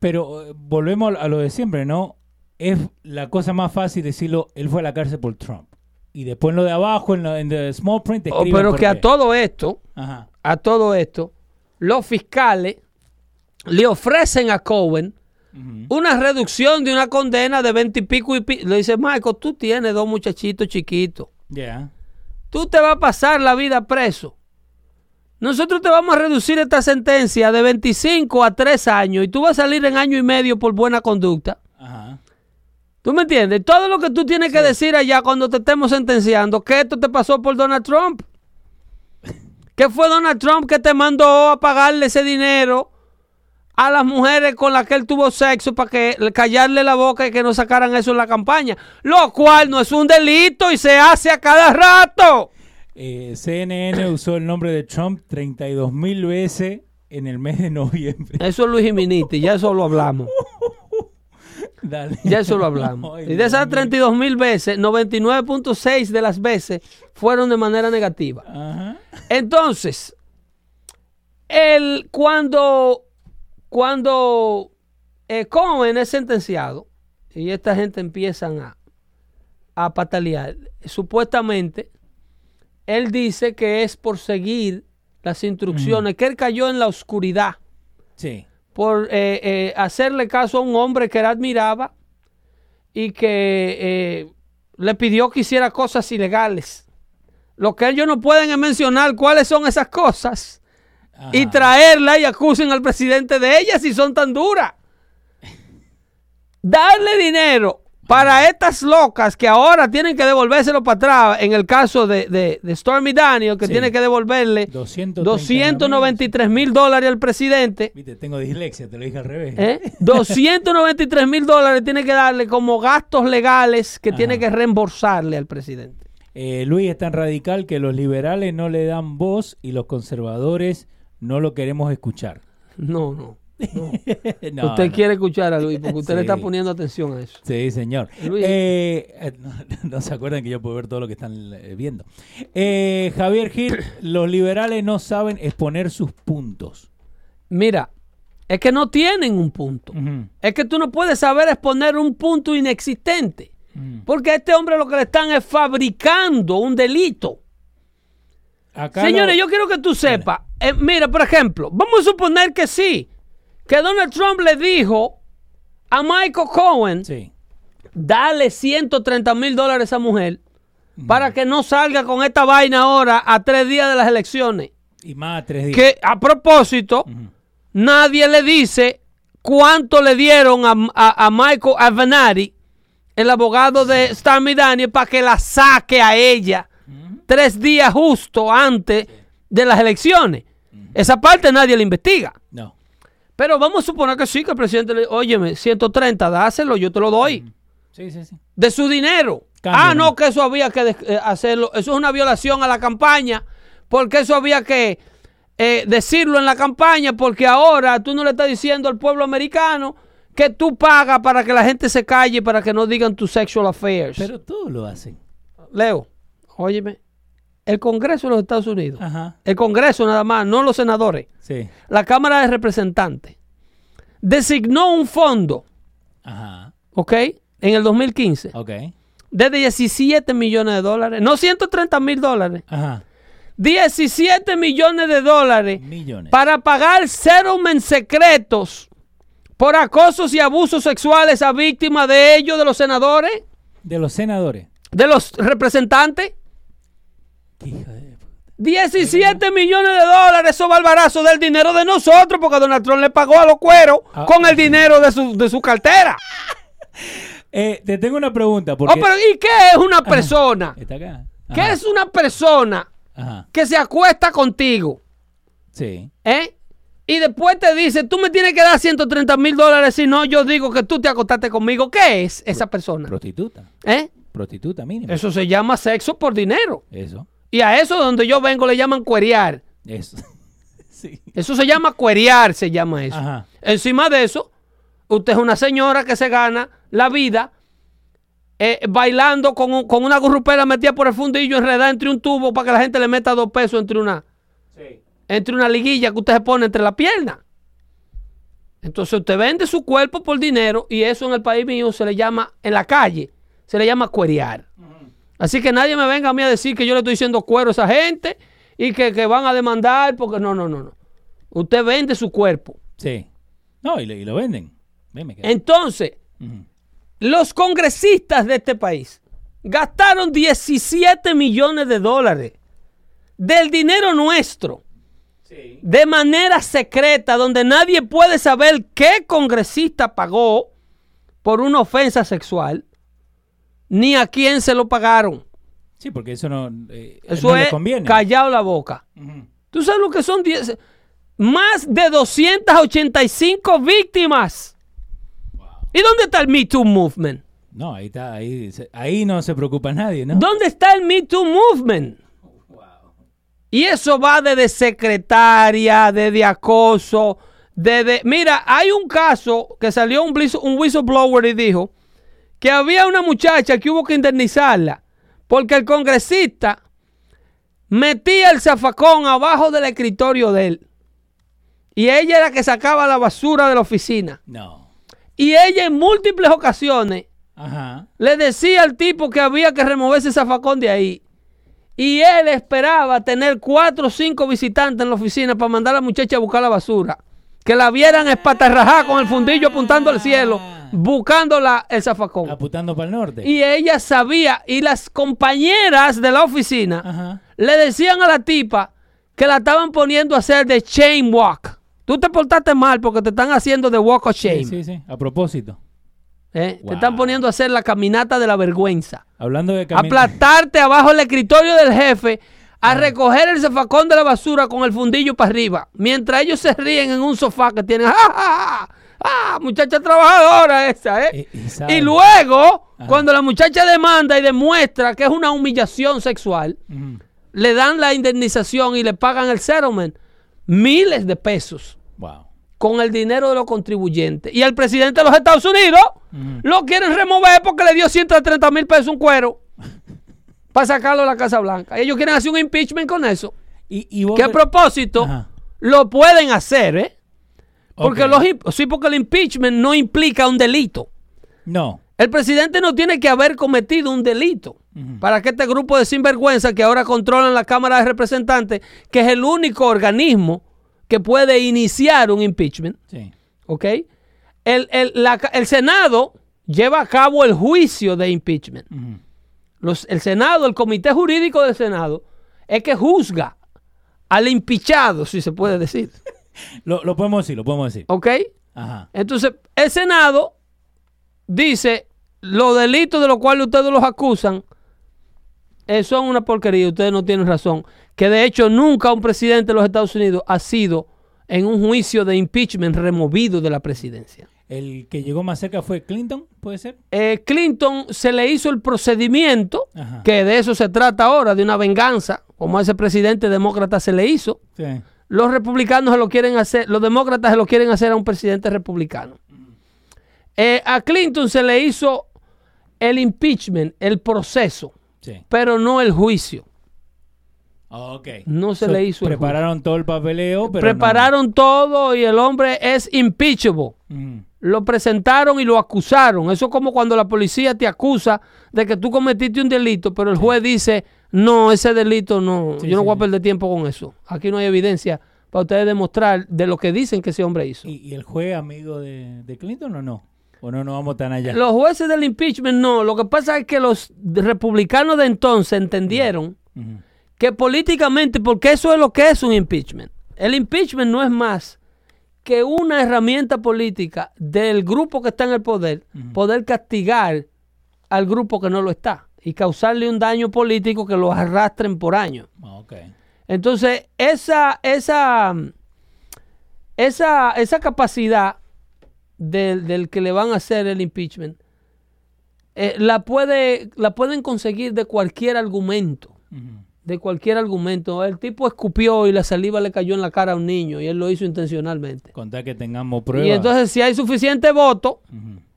Pero eh, volvemos a lo de siempre, ¿no? Es la cosa más fácil decirlo, él fue a la cárcel por Trump. Y después en lo de abajo, en, lo, en the small print, Oh, pero que a todo esto, Ajá. a todo esto, los fiscales le ofrecen a Cohen una reducción de una condena de 20 y pico y pico. Le dice, Michael, tú tienes dos muchachitos chiquitos. Ya. Tú te vas a pasar la vida preso. Nosotros te vamos a reducir esta sentencia de 25 a 3 años y tú vas a salir en año y medio por buena conducta. ¿Tú me entiendes? Todo lo que tú tienes que decir allá cuando te estemos sentenciando, que esto te pasó por Donald Trump. Que fue Donald Trump que te mandó a pagarle ese dinero a las mujeres con las que él tuvo sexo para que callarle la boca y que no sacaran eso en la campaña. Lo cual no es un delito y se hace a cada rato. Eh, CNN usó el nombre de Trump 32 mil veces en el mes de noviembre. Eso es Luis Jiménez, ya eso lo hablamos. Dale. Ya eso lo hablamos. Ay, Y de esas mío. 32 mil veces, 99.6 de las veces fueron de manera negativa. Ajá. Entonces, el, cuando, cuando eh, Cohen es sentenciado y esta gente empiezan a, a patalear, supuestamente él dice que es por seguir las instrucciones, que él cayó en la oscuridad Sí. Por eh, eh, hacerle caso a un hombre que él admiraba y que eh, le pidió que hiciera cosas ilegales. Lo que ellos no pueden es mencionar cuáles son esas cosas y traerla y acusen al presidente de ellas si son tan duras. Darle dinero para estas locas que ahora tienen que devolvérselo para atrás, en el caso de, de- de Stormy Daniel, que Sí. tiene que devolverle 230 293 mil dólares al presidente, Viste, tengo dislexia, te lo dije al revés. ¿eh? 293 mil dólares tiene que darle como gastos legales que tiene que reembolsarle al presidente. Eh, Luis es tan radical que los liberales no le dan voz y los conservadores no lo queremos escuchar. No, no. No, usted no. quiere escuchar a Luis porque usted le está poniendo atención a eso. Sí, señor. Luis. Eh, no, no se acuerdan que yo puedo ver todo lo que están eh, viendo. Eh, Javier Gil, los liberales no saben exponer sus puntos. Mira, es que no tienen un punto. Es que tú no puedes saber exponer un punto inexistente. ujú. Porque a este hombre lo que le están es fabricando un delito. Acá Señores, lo- yo quiero que tú sepas. eh, mira, por ejemplo, vamos a suponer que sí. Que Donald Trump le dijo a Michael Cohen, Sí. dale 130 mil dólares a esa mujer para que no salga con esta vaina ahora a tres días de las elecciones. Y más a tres días. Que a propósito, nadie le dice cuánto le dieron a, a- a Michael Avenatti, el abogado de Stormy Daniel, para que la saque a ella tres días justo antes de las elecciones. Esa parte nadie le investiga. No. Pero vamos a suponer que sí, que el presidente le óyeme, 130, dáselo, yo te lo doy. Sí, sí, sí. De su dinero. Cambia, ah, no, ¿no? que eso había que eh, hacerlo. Eso es una violación a la campaña. Porque eso había que eh, decirlo en la campaña. Porque ahora tú no le estás diciendo al pueblo americano que tú pagas para que la gente se calle, para que no digan tus sexual affairs. Pero todos lo hacen. Leo, óyeme. El Congreso de los Estados Unidos. Ajá. El Congreso nada más, no los senadores. Sí. La Cámara de Representantes designó un fondo, Ajá. ¿ok? En el 2015. Ok. de 17 millones de dólares, no 130 mil dólares, Ajá. 17 millones de dólares Millones. para pagar settlements secretos por acosos y abusos sexuales a víctimas de ellos, de los senadores, De los senadores. de los representantes. Hija de puta. 17 millones de dólares, esos barbarazos del dinero de nosotros, porque Donald Trump le pagó a los cueros Ah. con el dinero de su, de su cartera. Eh, te tengo una pregunta. Oh, Porque... pero ¿Y qué es una persona? Está acá. ¿Qué es una persona Ajá. que se acuesta contigo? Sí. ¿Eh? Y después te dice, tú me tienes que dar 130 mil dólares si no yo digo que tú te acostaste conmigo. ¿Qué es esa persona? Prostituta. ¿Eh? Prostituta mínimo. Eso se llama sexo por dinero. Eso. Y a eso donde yo vengo le llaman cuerear. Eso. sí. Eso se llama cuerear, se llama eso. Ajá. Encima de eso, usted es una señora que se gana la vida eh, bailando con, un- con una gurrupera metida por el fundillo enredada entre un tubo para que la gente le meta dos pesos entre una, Sí. entre una liguilla que usted se pone entre la pierna. Entonces usted vende su cuerpo por dinero y eso en el país mío se le llama, en la calle, se le llama cuerear. Así que nadie me venga a mí a decir que yo le estoy diciendo cuero a esa gente y que, que van a demandar porque no, no, no, no. Usted vende su cuerpo. Sí. No, y, lo- y lo venden. Entonces, los congresistas de este país gastaron 17 millones de dólares del dinero nuestro Sí. de manera secreta, donde nadie puede saber qué congresista pagó por una ofensa sexual, ni a quién se lo pagaron. Sí, porque eso no, eh, Eso no le es conviene. callado la boca. Ujú. ¿Tú sabes lo que son 10? Más de 285 víctimas. ¿Y dónde está el Me Too Movement? No, ahí está, ahí, no se preocupa nadie, ¿no? ¿Dónde está el Me Too Movement? Y eso va desde secretaria, desde acoso, desde... Mira, hay un caso que salió un, un whistleblower y dijo que había una muchacha que hubo que indemnizarla porque el congresista metía el zafacón abajo del escritorio de él. Y ella era la que sacaba la basura de la oficina. No. Y ella en múltiples ocasiones Ajá. le decía al tipo que había que remover ese zafacón de ahí. Y él esperaba tener cuatro o cinco visitantes en la oficina para mandar a la muchacha a buscar la basura. Que la vieran espatarrajada con el fundillo apuntando al cielo, buscando la, el zafacón. Apuntando para el norte. Y ella sabía, y las compañeras de la oficina Ajá. le decían a la tipa que la estaban poniendo a hacer de chain walk. Tú te portaste mal porque te están haciendo de walk of shame. Sí, sí, sí. A propósito. ¿eh? Wow. Te están poniendo a hacer la caminata de la vergüenza. Hablando de cami- Aplastarte abajo el escritorio del jefe a recoger el zafacón de la basura con el fundillo para arriba. Mientras ellos se ríen en un sofá que tienen. ¡Ah, ah, ah! ¡Ah, muchacha trabajadora esa, eh! Eh, y Y, luego, Ajá. cuando la muchacha demanda y demuestra que es una humillación sexual, le dan la indemnización y le pagan el settlement. Miles de pesos Wow. con el dinero de los contribuyentes. Y al presidente de los Estados Unidos lo quieren remover porque le dio 130 mil pesos un cuero para sacarlo de la Casa Blanca. Ellos quieren hacer un impeachment con eso. Y, y vos Que a ve- propósito, Ajá. lo pueden hacer, ¿eh? Porque, los, sí, porque el impeachment no implica un delito. No. El presidente no tiene que haber cometido un delito para que este grupo de sinvergüenza que ahora controlan la Cámara de Representantes, que es el único organismo que puede iniciar un impeachment, Sí. ¿ok? El, el- la el Senado lleva a cabo el juicio de impeachment. Los- el Senado, el Comité Jurídico del Senado, es que juzga al impichado, si se puede decir, Lo, lo podemos decir, lo podemos decir. ¿ok? Ajá. Entonces, el Senado dice, los delitos de los cuales ustedes los acusan eh, son una porquería, ustedes no tienen razón. Que de hecho nunca un presidente de los Estados Unidos ha sido en un juicio de impeachment removido de la presidencia. El que llegó más cerca fue Clinton, ¿puede ser? Eh, Clinton se le hizo el procedimiento, Ajá. que de eso se trata ahora, de una venganza, como a ese presidente demócrata se le hizo. Sí. Los republicanos se lo quieren hacer, los demócratas se lo quieren hacer a un presidente republicano. Eh, a Clinton se le hizo el impeachment, el proceso, Sí. pero no el juicio. Ok. No se So, le hizo el Prepararon todo el papeleo, pero. Prepararon todo y el hombre es impeachable. no. Lo presentaron y lo acusaron. Eso es como cuando la policía te acusa de que tú cometiste un delito, pero el juez dice, no, ese delito no, Sí, yo no sí, voy a perder tiempo con eso. Aquí no hay evidencia para ustedes demostrar de lo que dicen que ese hombre hizo. ¿Y, y el juez amigo de, de Clinton o no? ¿O no, no vamos tan allá? Los jueces del impeachment no. Lo que pasa es que los republicanos de entonces entendieron que políticamente, porque eso es lo que es un impeachment. El impeachment no es más que una herramienta política del grupo que está en el poder, poder castigar al grupo que no lo está y causarle un daño político que los arrastren por años. Ah. Entonces, esa, esa, esa, esa capacidad del, del que le van a hacer el impeachment, eh, la, puede, la pueden conseguir de cualquier argumento. Ujú. De cualquier argumento. El tipo escupió y la saliva le cayó en la cara a un niño y él lo hizo intencionalmente. Contar que tengamos pruebas. Y entonces, si hay suficiente voto,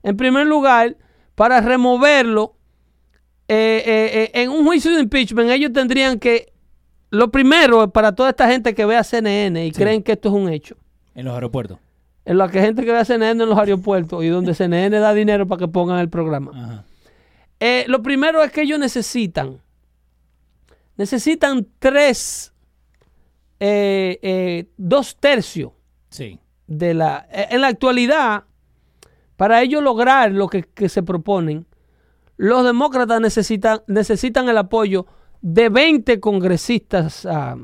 en primer lugar, para removerlo, eh, eh, eh, en un juicio de impeachment, ellos tendrían que, lo primero, para toda esta gente que ve a CNN y Sí. creen que esto es un hecho, En los aeropuertos. en la que gente que ve a CNN en los aeropuertos y donde CNN da dinero para que pongan el programa. Ajá. Lo primero es que ellos necesitan, necesitan tres, eh, eh, dos tercios Sí. de la... eh, En la actualidad, para ellos lograr lo que, que se proponen, los demócratas necesitan, necesitan el apoyo de 20 congresistas, ah,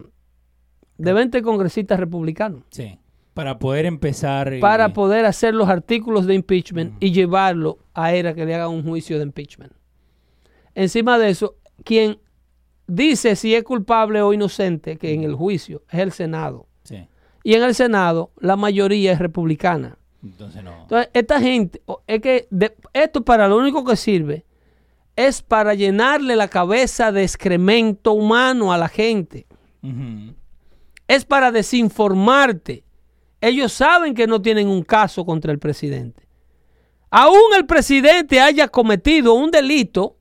de 20 congresistas republicanos, Sí. Para poder empezar. para poder hacer los artículos de impeachment y llevarlo a ERA que le haga un juicio de impeachment. Encima de eso, quien dice si es culpable o inocente, que en el juicio es el Senado. Sí. Y en el Senado la mayoría es republicana. Entonces no. Entonces, esta gente, es que de- esto para lo único que sirve es para llenarle la cabeza de excremento humano a la gente. Es para desinformarte. Ellos saben que no tienen un caso contra el presidente. Aún el presidente haya cometido un delito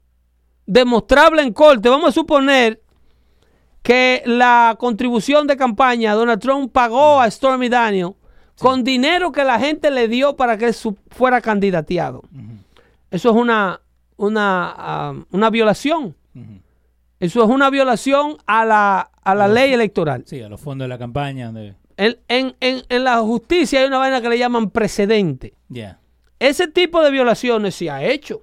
demostrable en corte, vamos a suponer que la contribución de campaña Donald Trump pagó a Stormy Daniel con dinero que la gente le dio para que fuera candidateado. Eso es una, una, ah, una violación. Eso es una violación a la, a la ley electoral. Sí, a los fondos de la campaña. En, en- en- en la justicia hay una vaina que le llaman precedente. Ese tipo de violaciones se ha hecho.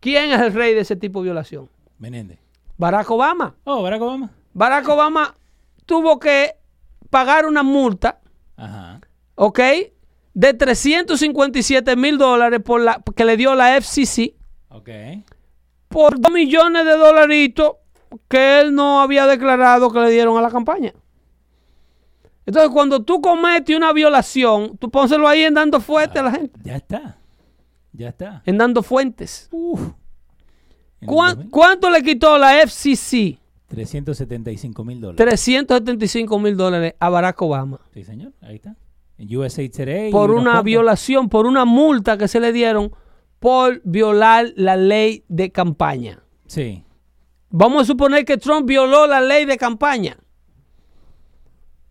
¿Quién es el rey de ese tipo de violación? Menéndez. Barack Obama. Oh, Barack Obama. Barack Obama tuvo que pagar una multa, Ajá. ¿ok? de 357 mil dólares por la, que le dio la FCC Ok. por 2 millones de dolaritos que él no había declarado que le dieron a la campaña. Entonces, cuando tú cometes una violación, tú pónselo ahí en dando fuente a la gente. Ya está. Ya está. En dando fuentes. Uf. En el ¿Cuán- 2000, ¿Cuánto le quitó la FCC? 375 mil dólares. 375 mil dólares a Barack Obama. Sí, señor. Ahí está. En USA Today. Por una violación, por una multa que se le dieron por violar la ley de campaña. Sí. Vamos a suponer que Trump violó la ley de campaña.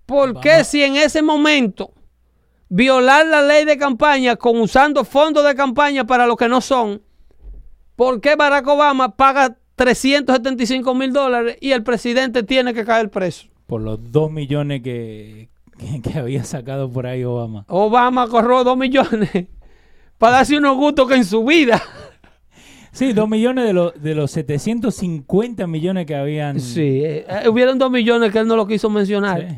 ¿Por qué si en ese momento violar la ley de campaña con usando fondos de campaña para lo que no son, por qué Barack Obama paga 375 mil dólares y el presidente tiene que caer preso? Por los 2 millones que, que, que había sacado por ahí Obama. Obama corrió 2 millones para darse unos gustos que en su vida. Sí, 2 millones de, los de los 750 millones que habían. Sí, eh, eh, hubieron 2 millones que él no lo quiso mencionar. Sí.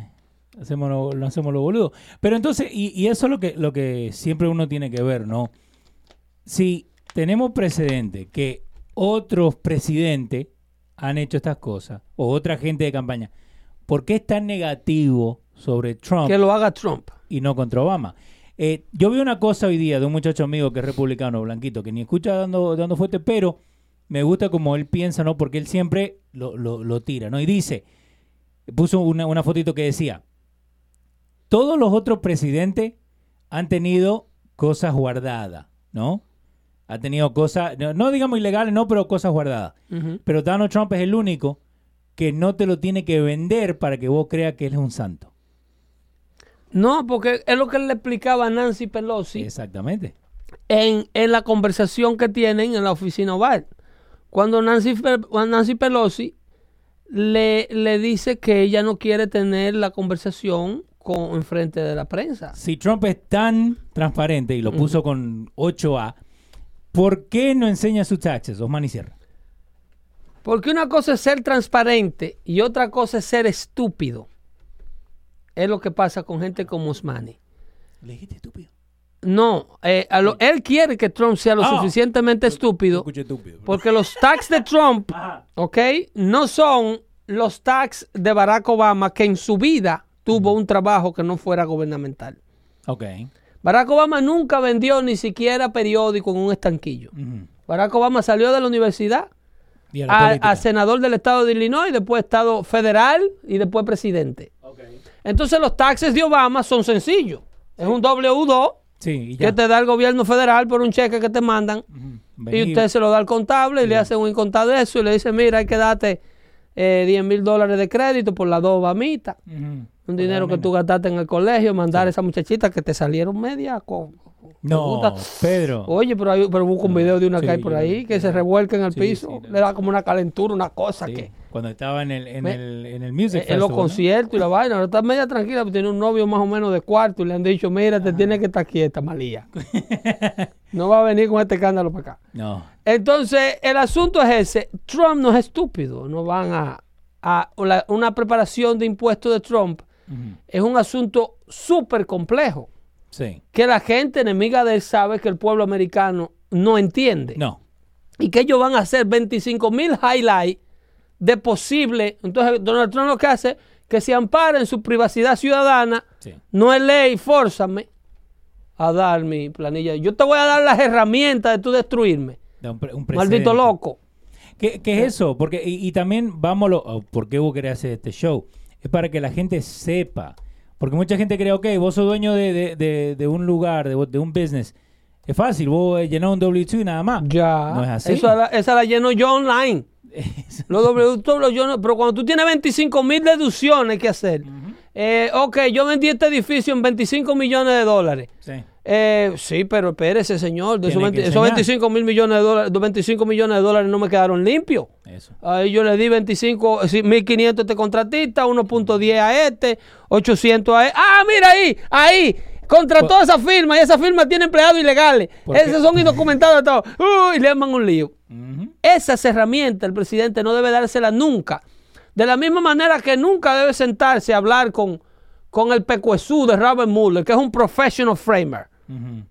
Hacemos lo, hacemos lo boludo. Pero entonces, y, y eso es lo que, lo que siempre uno tiene que ver, ¿no? Si tenemos precedente que otros presidentes han hecho estas cosas, o otra gente de campaña, ¿por qué es tan negativo sobre Trump Que lo haga Trump. y no contra Obama? Eh, yo vi una cosa hoy día de un muchacho amigo que es republicano, blanquito, que ni escucha dando, dando fuerte, pero me gusta como él piensa, ¿no? Porque él siempre lo, lo- lo tira, ¿no? Y dice, puso una, una fotito que decía, todos los otros presidentes han tenido cosas guardadas, ¿no? Ha tenido cosas, no, no digamos ilegales, no, pero cosas guardadas. Pero Donald Trump es el único que no te lo tiene que vender para que vos creas que él es un santo. No, porque es lo que le explicaba a Nancy Pelosi Exactamente. en, en la conversación que tienen en la oficina oval. Cuando Nancy, Nancy Pelosi le, le dice que ella no quiere tener la conversación con, en frente de la prensa. Si Trump es tan transparente y lo puso con 8A, ¿por qué no enseña sus taxes, Osman y Sierra? Porque una cosa es ser transparente y otra cosa es ser estúpido. Es lo que pasa con gente como Osmani. Le dijiste estúpido. No, eh, a lo- él quiere que Trump sea lo Ah. suficientemente estúpido Escuché estúpido. porque los tax de Trump, Ajá. ¿ok? No son los tax de Barack Obama que en su vida tuvo un trabajo que no fuera gubernamental. Ok. Barack Obama nunca vendió ni siquiera periódico en un estanquillo. Barack Obama salió de la universidad Y a la a, política. a senador del estado de Illinois, después estado federal y después presidente. Ok. Entonces los taxes de Obama son sencillos. Es un W2 Sí, y ya. que te da el gobierno federal por un cheque que te mandan y usted se lo da al contable y le hace un incontado de eso y le dice, mira, hay que darte eh, 10 mil dólares de crédito por las dos Obamitas. Ujú. Un dinero que tú gastaste en el colegio, mandar a esa muchachita que te salieron media con... No. Pedro. Oye, pero, hay, pero busca un video de una Sí, que hay por ahí que se revuelca en el sí, piso, sí, le da como una calentura, una cosa que... Cuando estaba en el, en Me- el, en el Music En los conciertos y la vaina, ahora está media tranquila, porque tiene un novio más o menos de cuarto y le han dicho, mira, te tienes que estar quieta, Malía. no va a venir con este escándalo para acá. No. Entonces, el asunto es ese. Trump no es estúpido. No van a... a la- una preparación de impuestos de Trump es un asunto súper complejo. Sí. Que la gente enemiga de él sabe que el pueblo americano no entiende. No. Y que ellos van a hacer 25 mil highlights de posible. Entonces, Donald Trump lo que hace que se ampara en su privacidad ciudadana. Sí. No es ley, fórzame a dar mi planilla. Yo te voy a dar las herramientas de tú destruirme. Da un un Maldito loco. ¿Qué, qué es eso? Porque, y, y también, vámonos, oh, ¿por qué vos querés hacer este show? Es para que la gente sepa. Porque mucha gente cree, ok, vos sos dueño de, de- de- de un lugar, de, de un business. Es fácil, vos llenás un W2 y nada más. Ya. No es así. Eso la- esa la lleno yo online. Los W los yo no- pero cuando tú tienes 25 mil deducciones que hacer. Eh, ok, yo vendí este edificio en 25 millones de dólares. sí. Eh, sí, pero espérese, señor. De esos, Tiene que 20 esos enseñar. 25 mil millones de dólares, los 25 millones de dólares no me quedaron limpios. Eso. Ahí yo le di 25, sí, 1500 a este contratista, 1.10 a este, 800 a este. Ah, mira ahí, ahí. Contrató a esa firma y esa firma tiene empleados ilegales. Esos son indocumentados. Uy, le arman un lío. Ujú. Esas herramientas el presidente no debe dárselas nunca. De la misma manera que nunca debe sentarse a hablar con, con el pecuesú de Robert Mueller, que es un professional framer.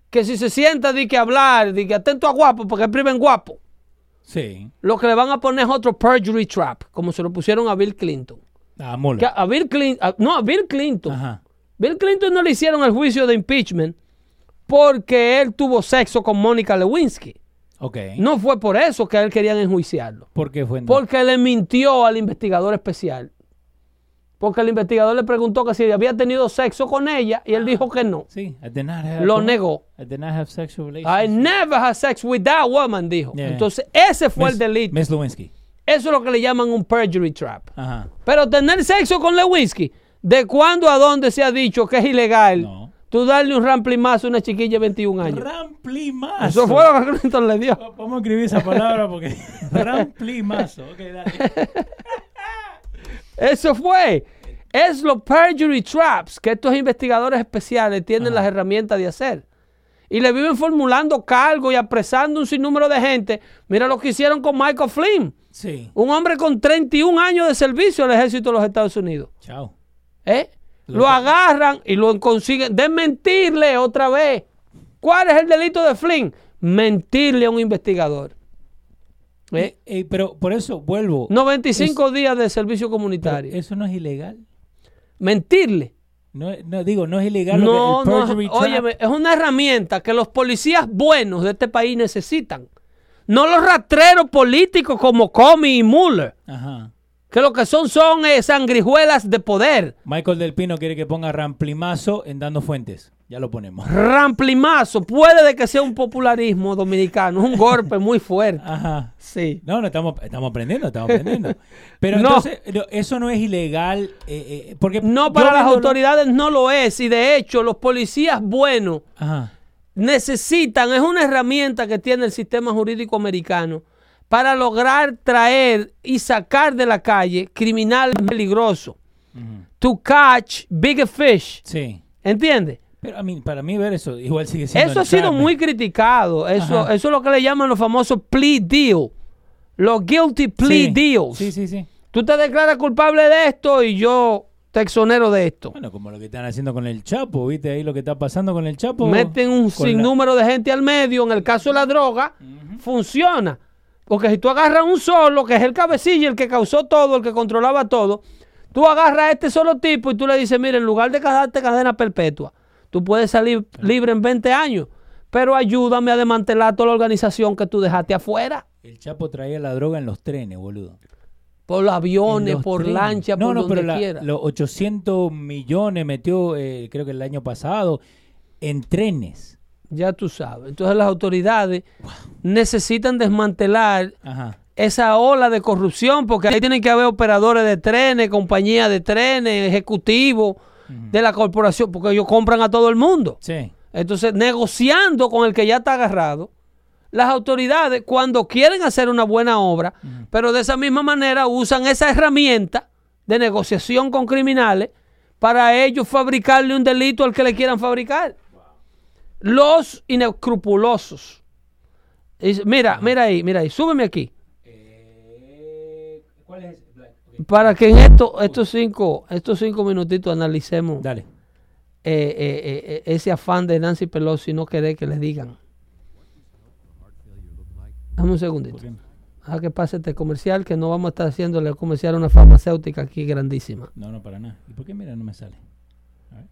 Que si se sienta di que hablar, di que atento a guapo, porque priven guapo, Sí. lo que le van a poner es otro perjury trap, como se lo pusieron a Bill Clinton. Ah, Que a Bill Clinton, no, a Bill Clinton. Ajá. Bill Clinton no le hicieron el juicio de impeachment porque él tuvo sexo con Mónica Lewinsky. No fue por eso que a él querían enjuiciarlo. ¿Por qué fue? Porque le mintió al investigador especial. Porque el investigador le preguntó que si había tenido sexo con ella y él dijo que no. Sí, I did not have, Lo negó. I did not have sexual I never had sex with that woman, dijo. Yeah. Entonces, ese fue Miss- el delito. Miss Lewinsky. Eso es lo que le llaman un perjury trap. Ajá. Pero tener sexo con Lewinsky, ¿de cuándo a dónde se ha dicho que es ilegal? No. Tú darle un ramplimazo a una chiquilla de 21 años. Ramplimazo. Eso fue lo que Clinton le dio. Vamos a escribir esa palabra porque. Ramplimazo. Ok, dale. Eso fue. Es los perjury traps que estos investigadores especiales tienen las herramientas de hacer. Y le viven formulando cargos y apresando un sinnúmero de gente. Mira lo que hicieron con Michael Flynn. Sí. Un hombre con 31 años de servicio al ejército de los Estados Unidos. Chao. ¿Eh? Lo agarran y lo consiguen. De mentirle otra vez. ¿Cuál es el delito de Flynn? Mentirle a un investigador. ¿Eh? Eh, pero por eso vuelvo. 95 días de servicio comunitario. Eso no es ilegal. Mentirle. No, no digo, no es ilegal. lo No, que, el no, óyeme, es una herramienta que los policías buenos de este país necesitan. No los rastreros políticos como Comey y Mueller, Ajá. Que lo que son son eh, sangrijuelas de poder. Michael Del Pino quiere que ponga ramplimazo en Dando Fuentes. Ya lo ponemos. Ramplimazo, puede de que sea un popularismo dominicano, un golpe muy fuerte. Ajá. Sí. No, no, estamos, estamos aprendiendo, estamos aprendiendo. Pero No. entonces, eso no es ilegal. eh, eh, porque No, para las autoridades no lo es. Y de hecho, los policías buenos Ajá. necesitan, es una herramienta que tiene el sistema jurídico americano para lograr traer y sacar de la calle criminales peligrosos. Ujú. To catch bigger fish. Sí. ¿Entiendes? Pero a mí, para mí ver eso igual sigue siendo Eso ha sido muy criticado. Eso, Ajá. eso es lo que le llaman los famosos plea deal. Los guilty plea Sí. deals. Sí, sí, sí. Tú te declaras culpable de esto y yo te exonero de esto. Bueno, como lo que están haciendo con el Chapo, ¿viste ahí lo que está pasando con el Chapo? Meten un Con la- sinnúmero de gente al medio. En el caso de la droga, funciona. Porque si tú agarras un solo, que es el cabecilla, el que causó todo, el que controlaba todo, tú agarras a este solo tipo y tú le dices, mira, en lugar de darte cadena perpetua, tú puedes salir libre en 20 años, pero ayúdame a desmantelar toda la organización que tú dejaste afuera. El Chapo traía la droga en los trenes, boludo. Por aviones, los por trenes. lancha, no, por no, donde pero la- quiera. los 800 millones metió, eh, creo que el año pasado, en trenes. Ya tú sabes. Entonces las autoridades necesitan desmantelar Ajá. esa ola de corrupción, porque ahí tienen que haber operadores de trenes, compañías de trenes, ejecutivos de la corporación, porque ellos compran a todo el mundo. Sí. Entonces, negociando con el que ya está agarrado, las autoridades, cuando quieren hacer una buena obra, pero de esa misma manera usan esa herramienta de negociación con criminales para ellos fabricarle un delito al que le quieran fabricar. Los inescrupulosos. Dice, Mira, mira ahí, mira ahí, súbeme aquí. ¿Cuál es? Para que en esto, estos cinco, estos cinco minutitos analicemos Dale. eh, eh, eh, ese afán de Nancy Pelosi no querer que le digan. Dame un segundito. Deja que pase este comercial, que no vamos a estar haciéndole comercial a una farmacéutica aquí grandísima. No, no, para nada. ¿Y por qué mira no me sale? A ver.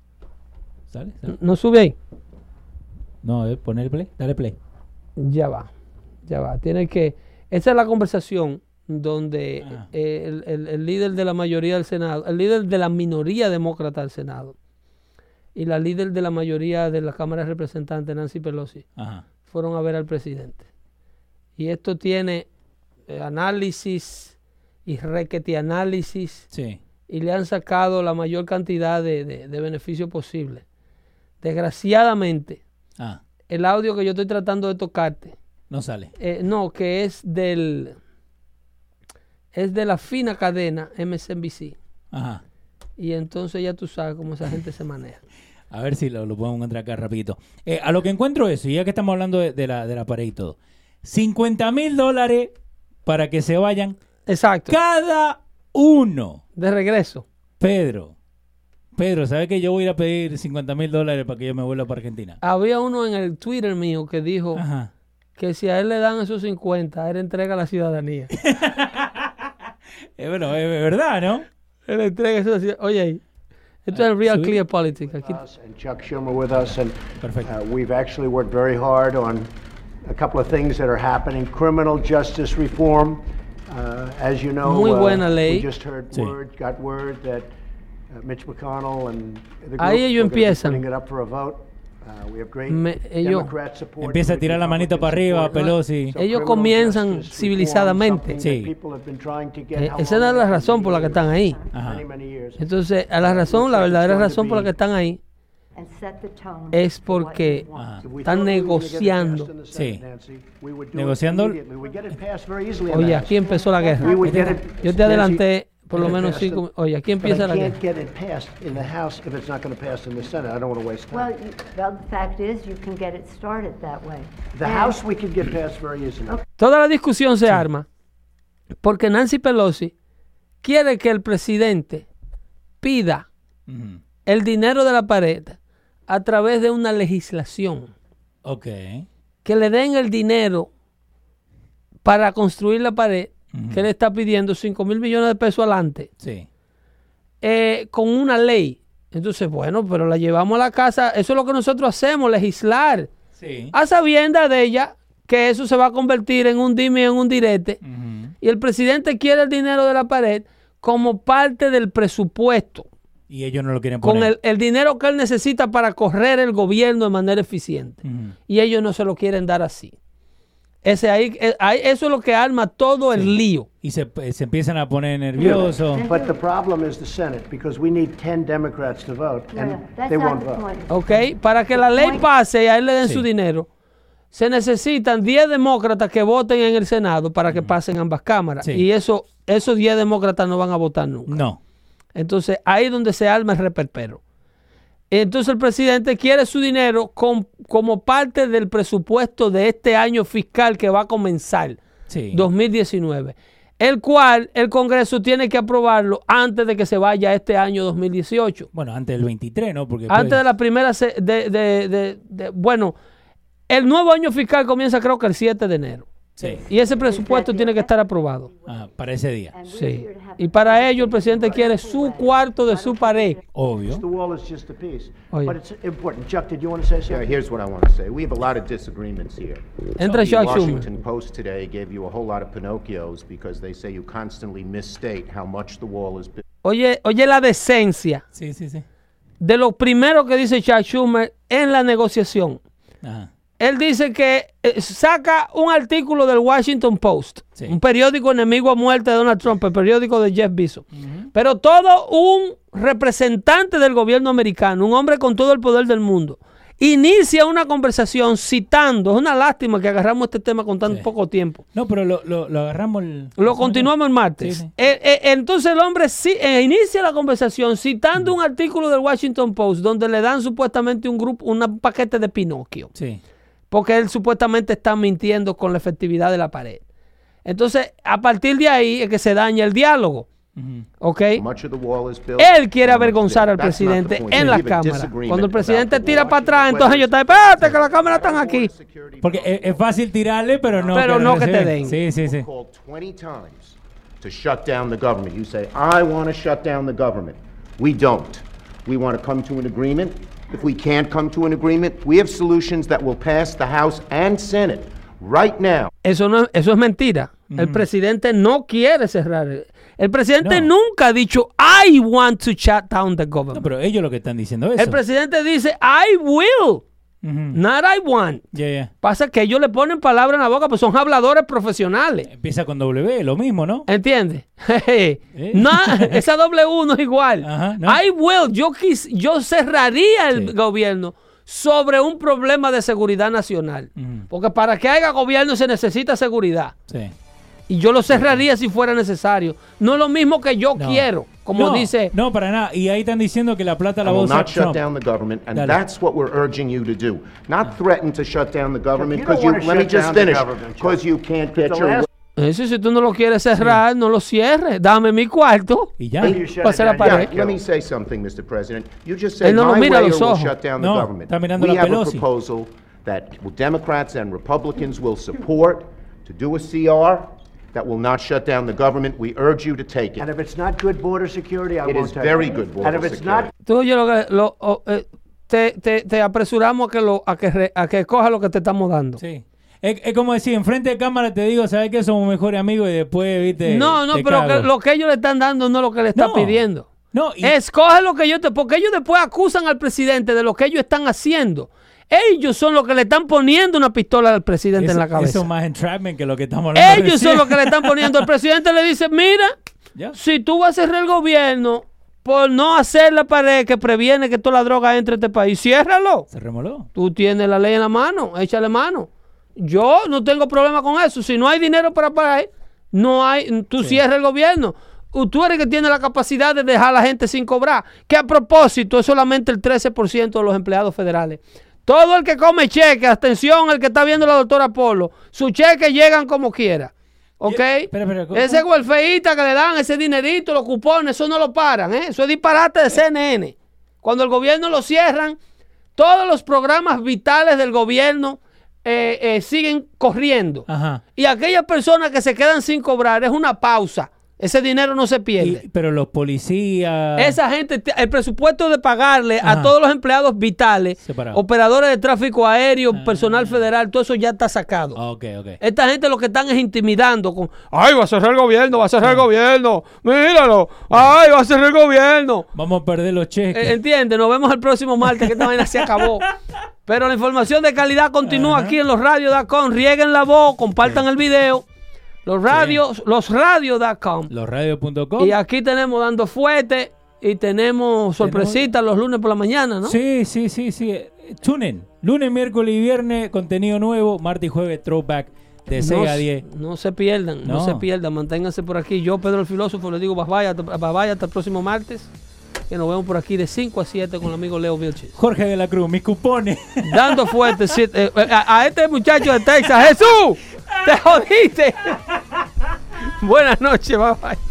¿Sale? ¿Sale? ¿No sube ahí? No, a ver, poner play. Dale play. Ya va, ya va. Tiene que... Esa es la conversación donde Ah. eh, el, el- el líder de la mayoría del Senado, el líder de la minoría demócrata del Senado y la líder de la mayoría de la Cámara de Representantes, Nancy Pelosi, Ajá. fueron a ver al presidente. Y esto tiene eh, análisis y requete análisis Sí. y le han sacado la mayor cantidad de, de, de beneficio posible. Desgraciadamente, Ah, el audio que yo estoy tratando de tocarte, no sale. eh, no, que es del es de la fina cadena MSNBC. Ajá. Y entonces ya tú sabes cómo esa gente se maneja. A ver si lo, lo podemos encontrar acá rapidito. Eh, a lo que encuentro eso, y ya que estamos hablando de, de la, de la pared y todo. 50 mil dólares para que se vayan Exacto. cada uno. De regreso. Pedro, Pedro, ¿sabes que yo voy a ir a pedir 50 mil dólares para que yo me vuelva para Argentina? Había uno en el Twitter mío que dijo Ajá. que si a él le dan esos 50, él entrega la ciudadanía. Eh, bueno, es verdad, ¿no? él entrega eso. Oye, esto es Real sí. Clear Politics. Aquí. and Chuck Schumer with us, and Perfect. uh, we've actually worked very hard on a couple of things that are happening. Criminal justice reform, uh, as you know, Muy uh, buena ley. we just heard Sí. word, got word that Ahí ellos empiezan. putting it up for a vote. Uh, we have great Me- ellos- Empieza a tirar la manito Republican para arriba. Pelosi. Ellos comienzan civilizadamente. Sí. Eh, esa es la razón por la que están ahí. Ajá. Entonces, a la razón, la verdadera razón por la que están ahí and set the tone es porque. Ajá. Están negociando. Sí. Negociando- Oye, aquí empezó la guerra. Yo te adelanté por lo menos cinco. in- Oye, aquí empieza la can't guerra. get it passed in the House if it's not going to pass in the Senate. I don't want to waste Well, time. you, well, the fact is, you can get it started that way. The And- House, we could get passed very easily. Toda la discusión se arma porque Nancy Pelosi quiere que el presidente pida Ujú. el dinero de la pared a través de una legislación. Ok. Que le den el dinero para construir la pared, que le está pidiendo 5 mil millones de pesos adelante, Sí. eh, con una ley. Entonces, bueno, pero la llevamos a la casa. Eso es lo que nosotros hacemos, legislar. Sí. A sabienda de ella que eso se va a convertir en un dime en un direte. Y el presidente quiere el dinero de la pared como parte del presupuesto, Y ellos no lo quieren con poner. el, el dinero que él necesita para correr el gobierno de manera eficiente. Y ellos no se lo quieren dar así. Ese ahí, eh, ahí- eso es lo que arma todo el lío. Y se, se empiezan a poner nerviosos. But the problem is the Senate because we need 10 Democrats to vote, No, and no, that's they. Para que la ley pase y a él le den Sí. su dinero, se necesitan 10 demócratas que voten en el Senado para que pasen ambas cámaras. Sí. Y eso, esos 10 demócratas no van a votar nunca. No. Entonces, ahí es donde se arma el reperpero. Entonces, el presidente quiere su dinero con- como parte del presupuesto de este año fiscal que va a comenzar, Sí. 2019, el cual el Congreso tiene que aprobarlo antes de que se vaya este año 2018. Bueno, antes del 23, ¿no? Porque pues, Antes de la primera, se- de, de- de- de- bueno, el nuevo año fiscal comienza creo que el 7 de enero. Sí. Y ese presupuesto tiene que estar aprobado. Ah, para ese día. Sí. Y para ello el presidente quiere su cuarto de su pared. Obvio. The wall is just a piece. Yeah. But it's important. Chuck, did you want to say Yeah, something? here's what I want to say. We have a lot of disagreements here. Entra The Chuck Schumer. Washington Post today gave you a whole lot of Pinocchios because they say you constantly misstate how much the wall is built. Oye, oye la decencia Sí, sí, sí. de lo primero que dice Chuck Schumer en la negociación. Ajá. Él dice que eh, saca un artículo del Washington Post, Sí. un periódico enemigo a muerte de Donald Trump, el periódico de Jeff Bezos. Pero todo un representante del gobierno americano, un hombre con todo el poder del mundo, inicia una conversación citando, es una lástima que agarramos este tema con tan Sí. poco tiempo. No, pero lo, lo, lo agarramos el... Lo continuamos el martes. Sí, sí. Eh, eh, entonces el hombre sí, eh, inicia la conversación citando un artículo del Washington Post donde le dan supuestamente un grupo, un paquete de Pinocchio, Sí. Porque él supuestamente está mintiendo con la efectividad de la pared. Entonces, a partir de ahí es que se daña el diálogo. ¿Ok? Él quiere avergonzar al presidente en We la have a cámara. disagreement Cuando el presidente the tira para atrás, entonces yo it's- estoy, espérate que las cámaras están aquí. Porque es, es fácil tirarle, pero no Pero no que te den. Sí, sí, sí. called 20 times to shut down the government. You say, I want to shut down the government. We don't. We want to come to an agreement. If we can't come to an agreement, we have solutions that will pass the House and Senate right now. Eso, no, eso es mentira. El presidente no quiere cerrar. El presidente No. nunca ha dicho, I want to shut down the No, government. pero ellos lo que están diciendo es El presidente dice, I will, not I want. Pasa que ellos le ponen palabras en la boca, pues son habladores profesionales. Empieza con W, lo mismo, ¿no? ¿Entiendes? no, esa doble uno es igual. Ajá, no. I will, yo, quis, yo cerraría el Sí. gobierno sobre un problema de seguridad nacional. Porque para que haya gobierno se necesita seguridad. Sí. Y yo lo cerraría si fuera necesario. No es lo mismo que yo No. quiero. Como No, dice, No, para nada. Y ahí están diciendo que la plata la va a will usar not shut Trump. down the government, and Dale. that's what we're urging you to do. Not threaten to shut down the government because you, let me just finish, because you can't get The your Eso, si tú no lo quieres cerrar, no lo cierres. Dame mi cuarto. Y ya. Pase la pared. Yeah, let me say something, Mr. President. You just said Él no lo my mira a mayor los will ojos. shut down the No, government. está mirando We la have a Pelosi. proposal that Democrats and Republicans will support to do a CR that will not shut down the government. We urge you to take And it. if it's not good border security, I It won't is take very it. good And border if it's security. not Tú lo que lo- o- eh, te, te- te apresuramos a que lo a que re- a que coja lo que te estamos dando. Sí. Es, es como decir, enfrente de cámara te digo, ¿sabes qué? Somos mejores amigos y después, viste. no, no, te pero que lo que ellos le están dando no es lo que le está No. pidiendo. No, y- Escoge lo que ellos te. Porque ellos después acusan al presidente de lo que ellos están haciendo. Ellos son los que le están poniendo una pistola al presidente eso, en la cabeza. eso es más entrapment que lo que estamos hablando. Ellos son los que le están poniendo. El presidente le dice: Mira, si tú vas a cerrar el gobierno por no hacer la pared que previene que toda la droga entre a este país, ciérralo. Se remoló. Tú tienes la ley en la mano, échale mano. Yo no tengo problema con eso. Si no hay dinero para pagar, no hay, tú cierras el gobierno. Tú eres el que tiene la capacidad de dejar a la gente sin cobrar. Que a propósito es solamente el 13% de los empleados federales. Todo el que come cheque, atención, el que está viendo la doctora Polo, sus cheques llegan como quiera. ¿Ok? espera, espera, ¿cómo- ese welfeísta que le dan ese dinerito, los cupones, eso no lo paran. ¿eh? Eso es disparate de CNN. Cuando el gobierno lo cierran, todos los programas vitales del gobierno eh, eh, siguen corriendo. Ajá. Y aquellas personas que se quedan sin cobrar es una pausa. Ese dinero no se pierde. Y- pero los policías. Esa gente, el presupuesto de pagarle a todos los empleados vitales, Separado. operadores de tráfico aéreo, personal federal, todo eso ya está sacado. Ah, Ok, ok. Esta gente lo que están es intimidando con, ay, va a cerrar el gobierno, va a cerrar el gobierno, míralo, ay, va a cerrar el gobierno. Vamos a perder los cheques. Eh, Entiende, nos vemos el próximo martes que esta vaina se acabó. Pero la información de calidad continúa Ajá. aquí en los radios.com. Rieguen la voz, compartan el video. Los radios, los radios.com. Losradios.com. Y aquí tenemos dando fuerte y tenemos sorpresitas los lunes por la mañana, ¿no? Sí, sí, sí, sí. Tunen. Lunes, miércoles y viernes, contenido nuevo. Martes y jueves, throwback de 6 no, a 10. no se pierdan, no. No. se pierdan, manténganse por aquí. Yo, Pedro el Filósofo, les digo bye bye, hasta, bye bye, hasta el próximo martes. Que nos vemos por aquí de 5 a 7 con el amigo Leo Vilches. Jorge de la Cruz, mis cupones. Dando fuerte eh, eh, a, a este muchacho de Texas. ¡Jesús! ¡Te jodiste! Buenas noches, bye bye.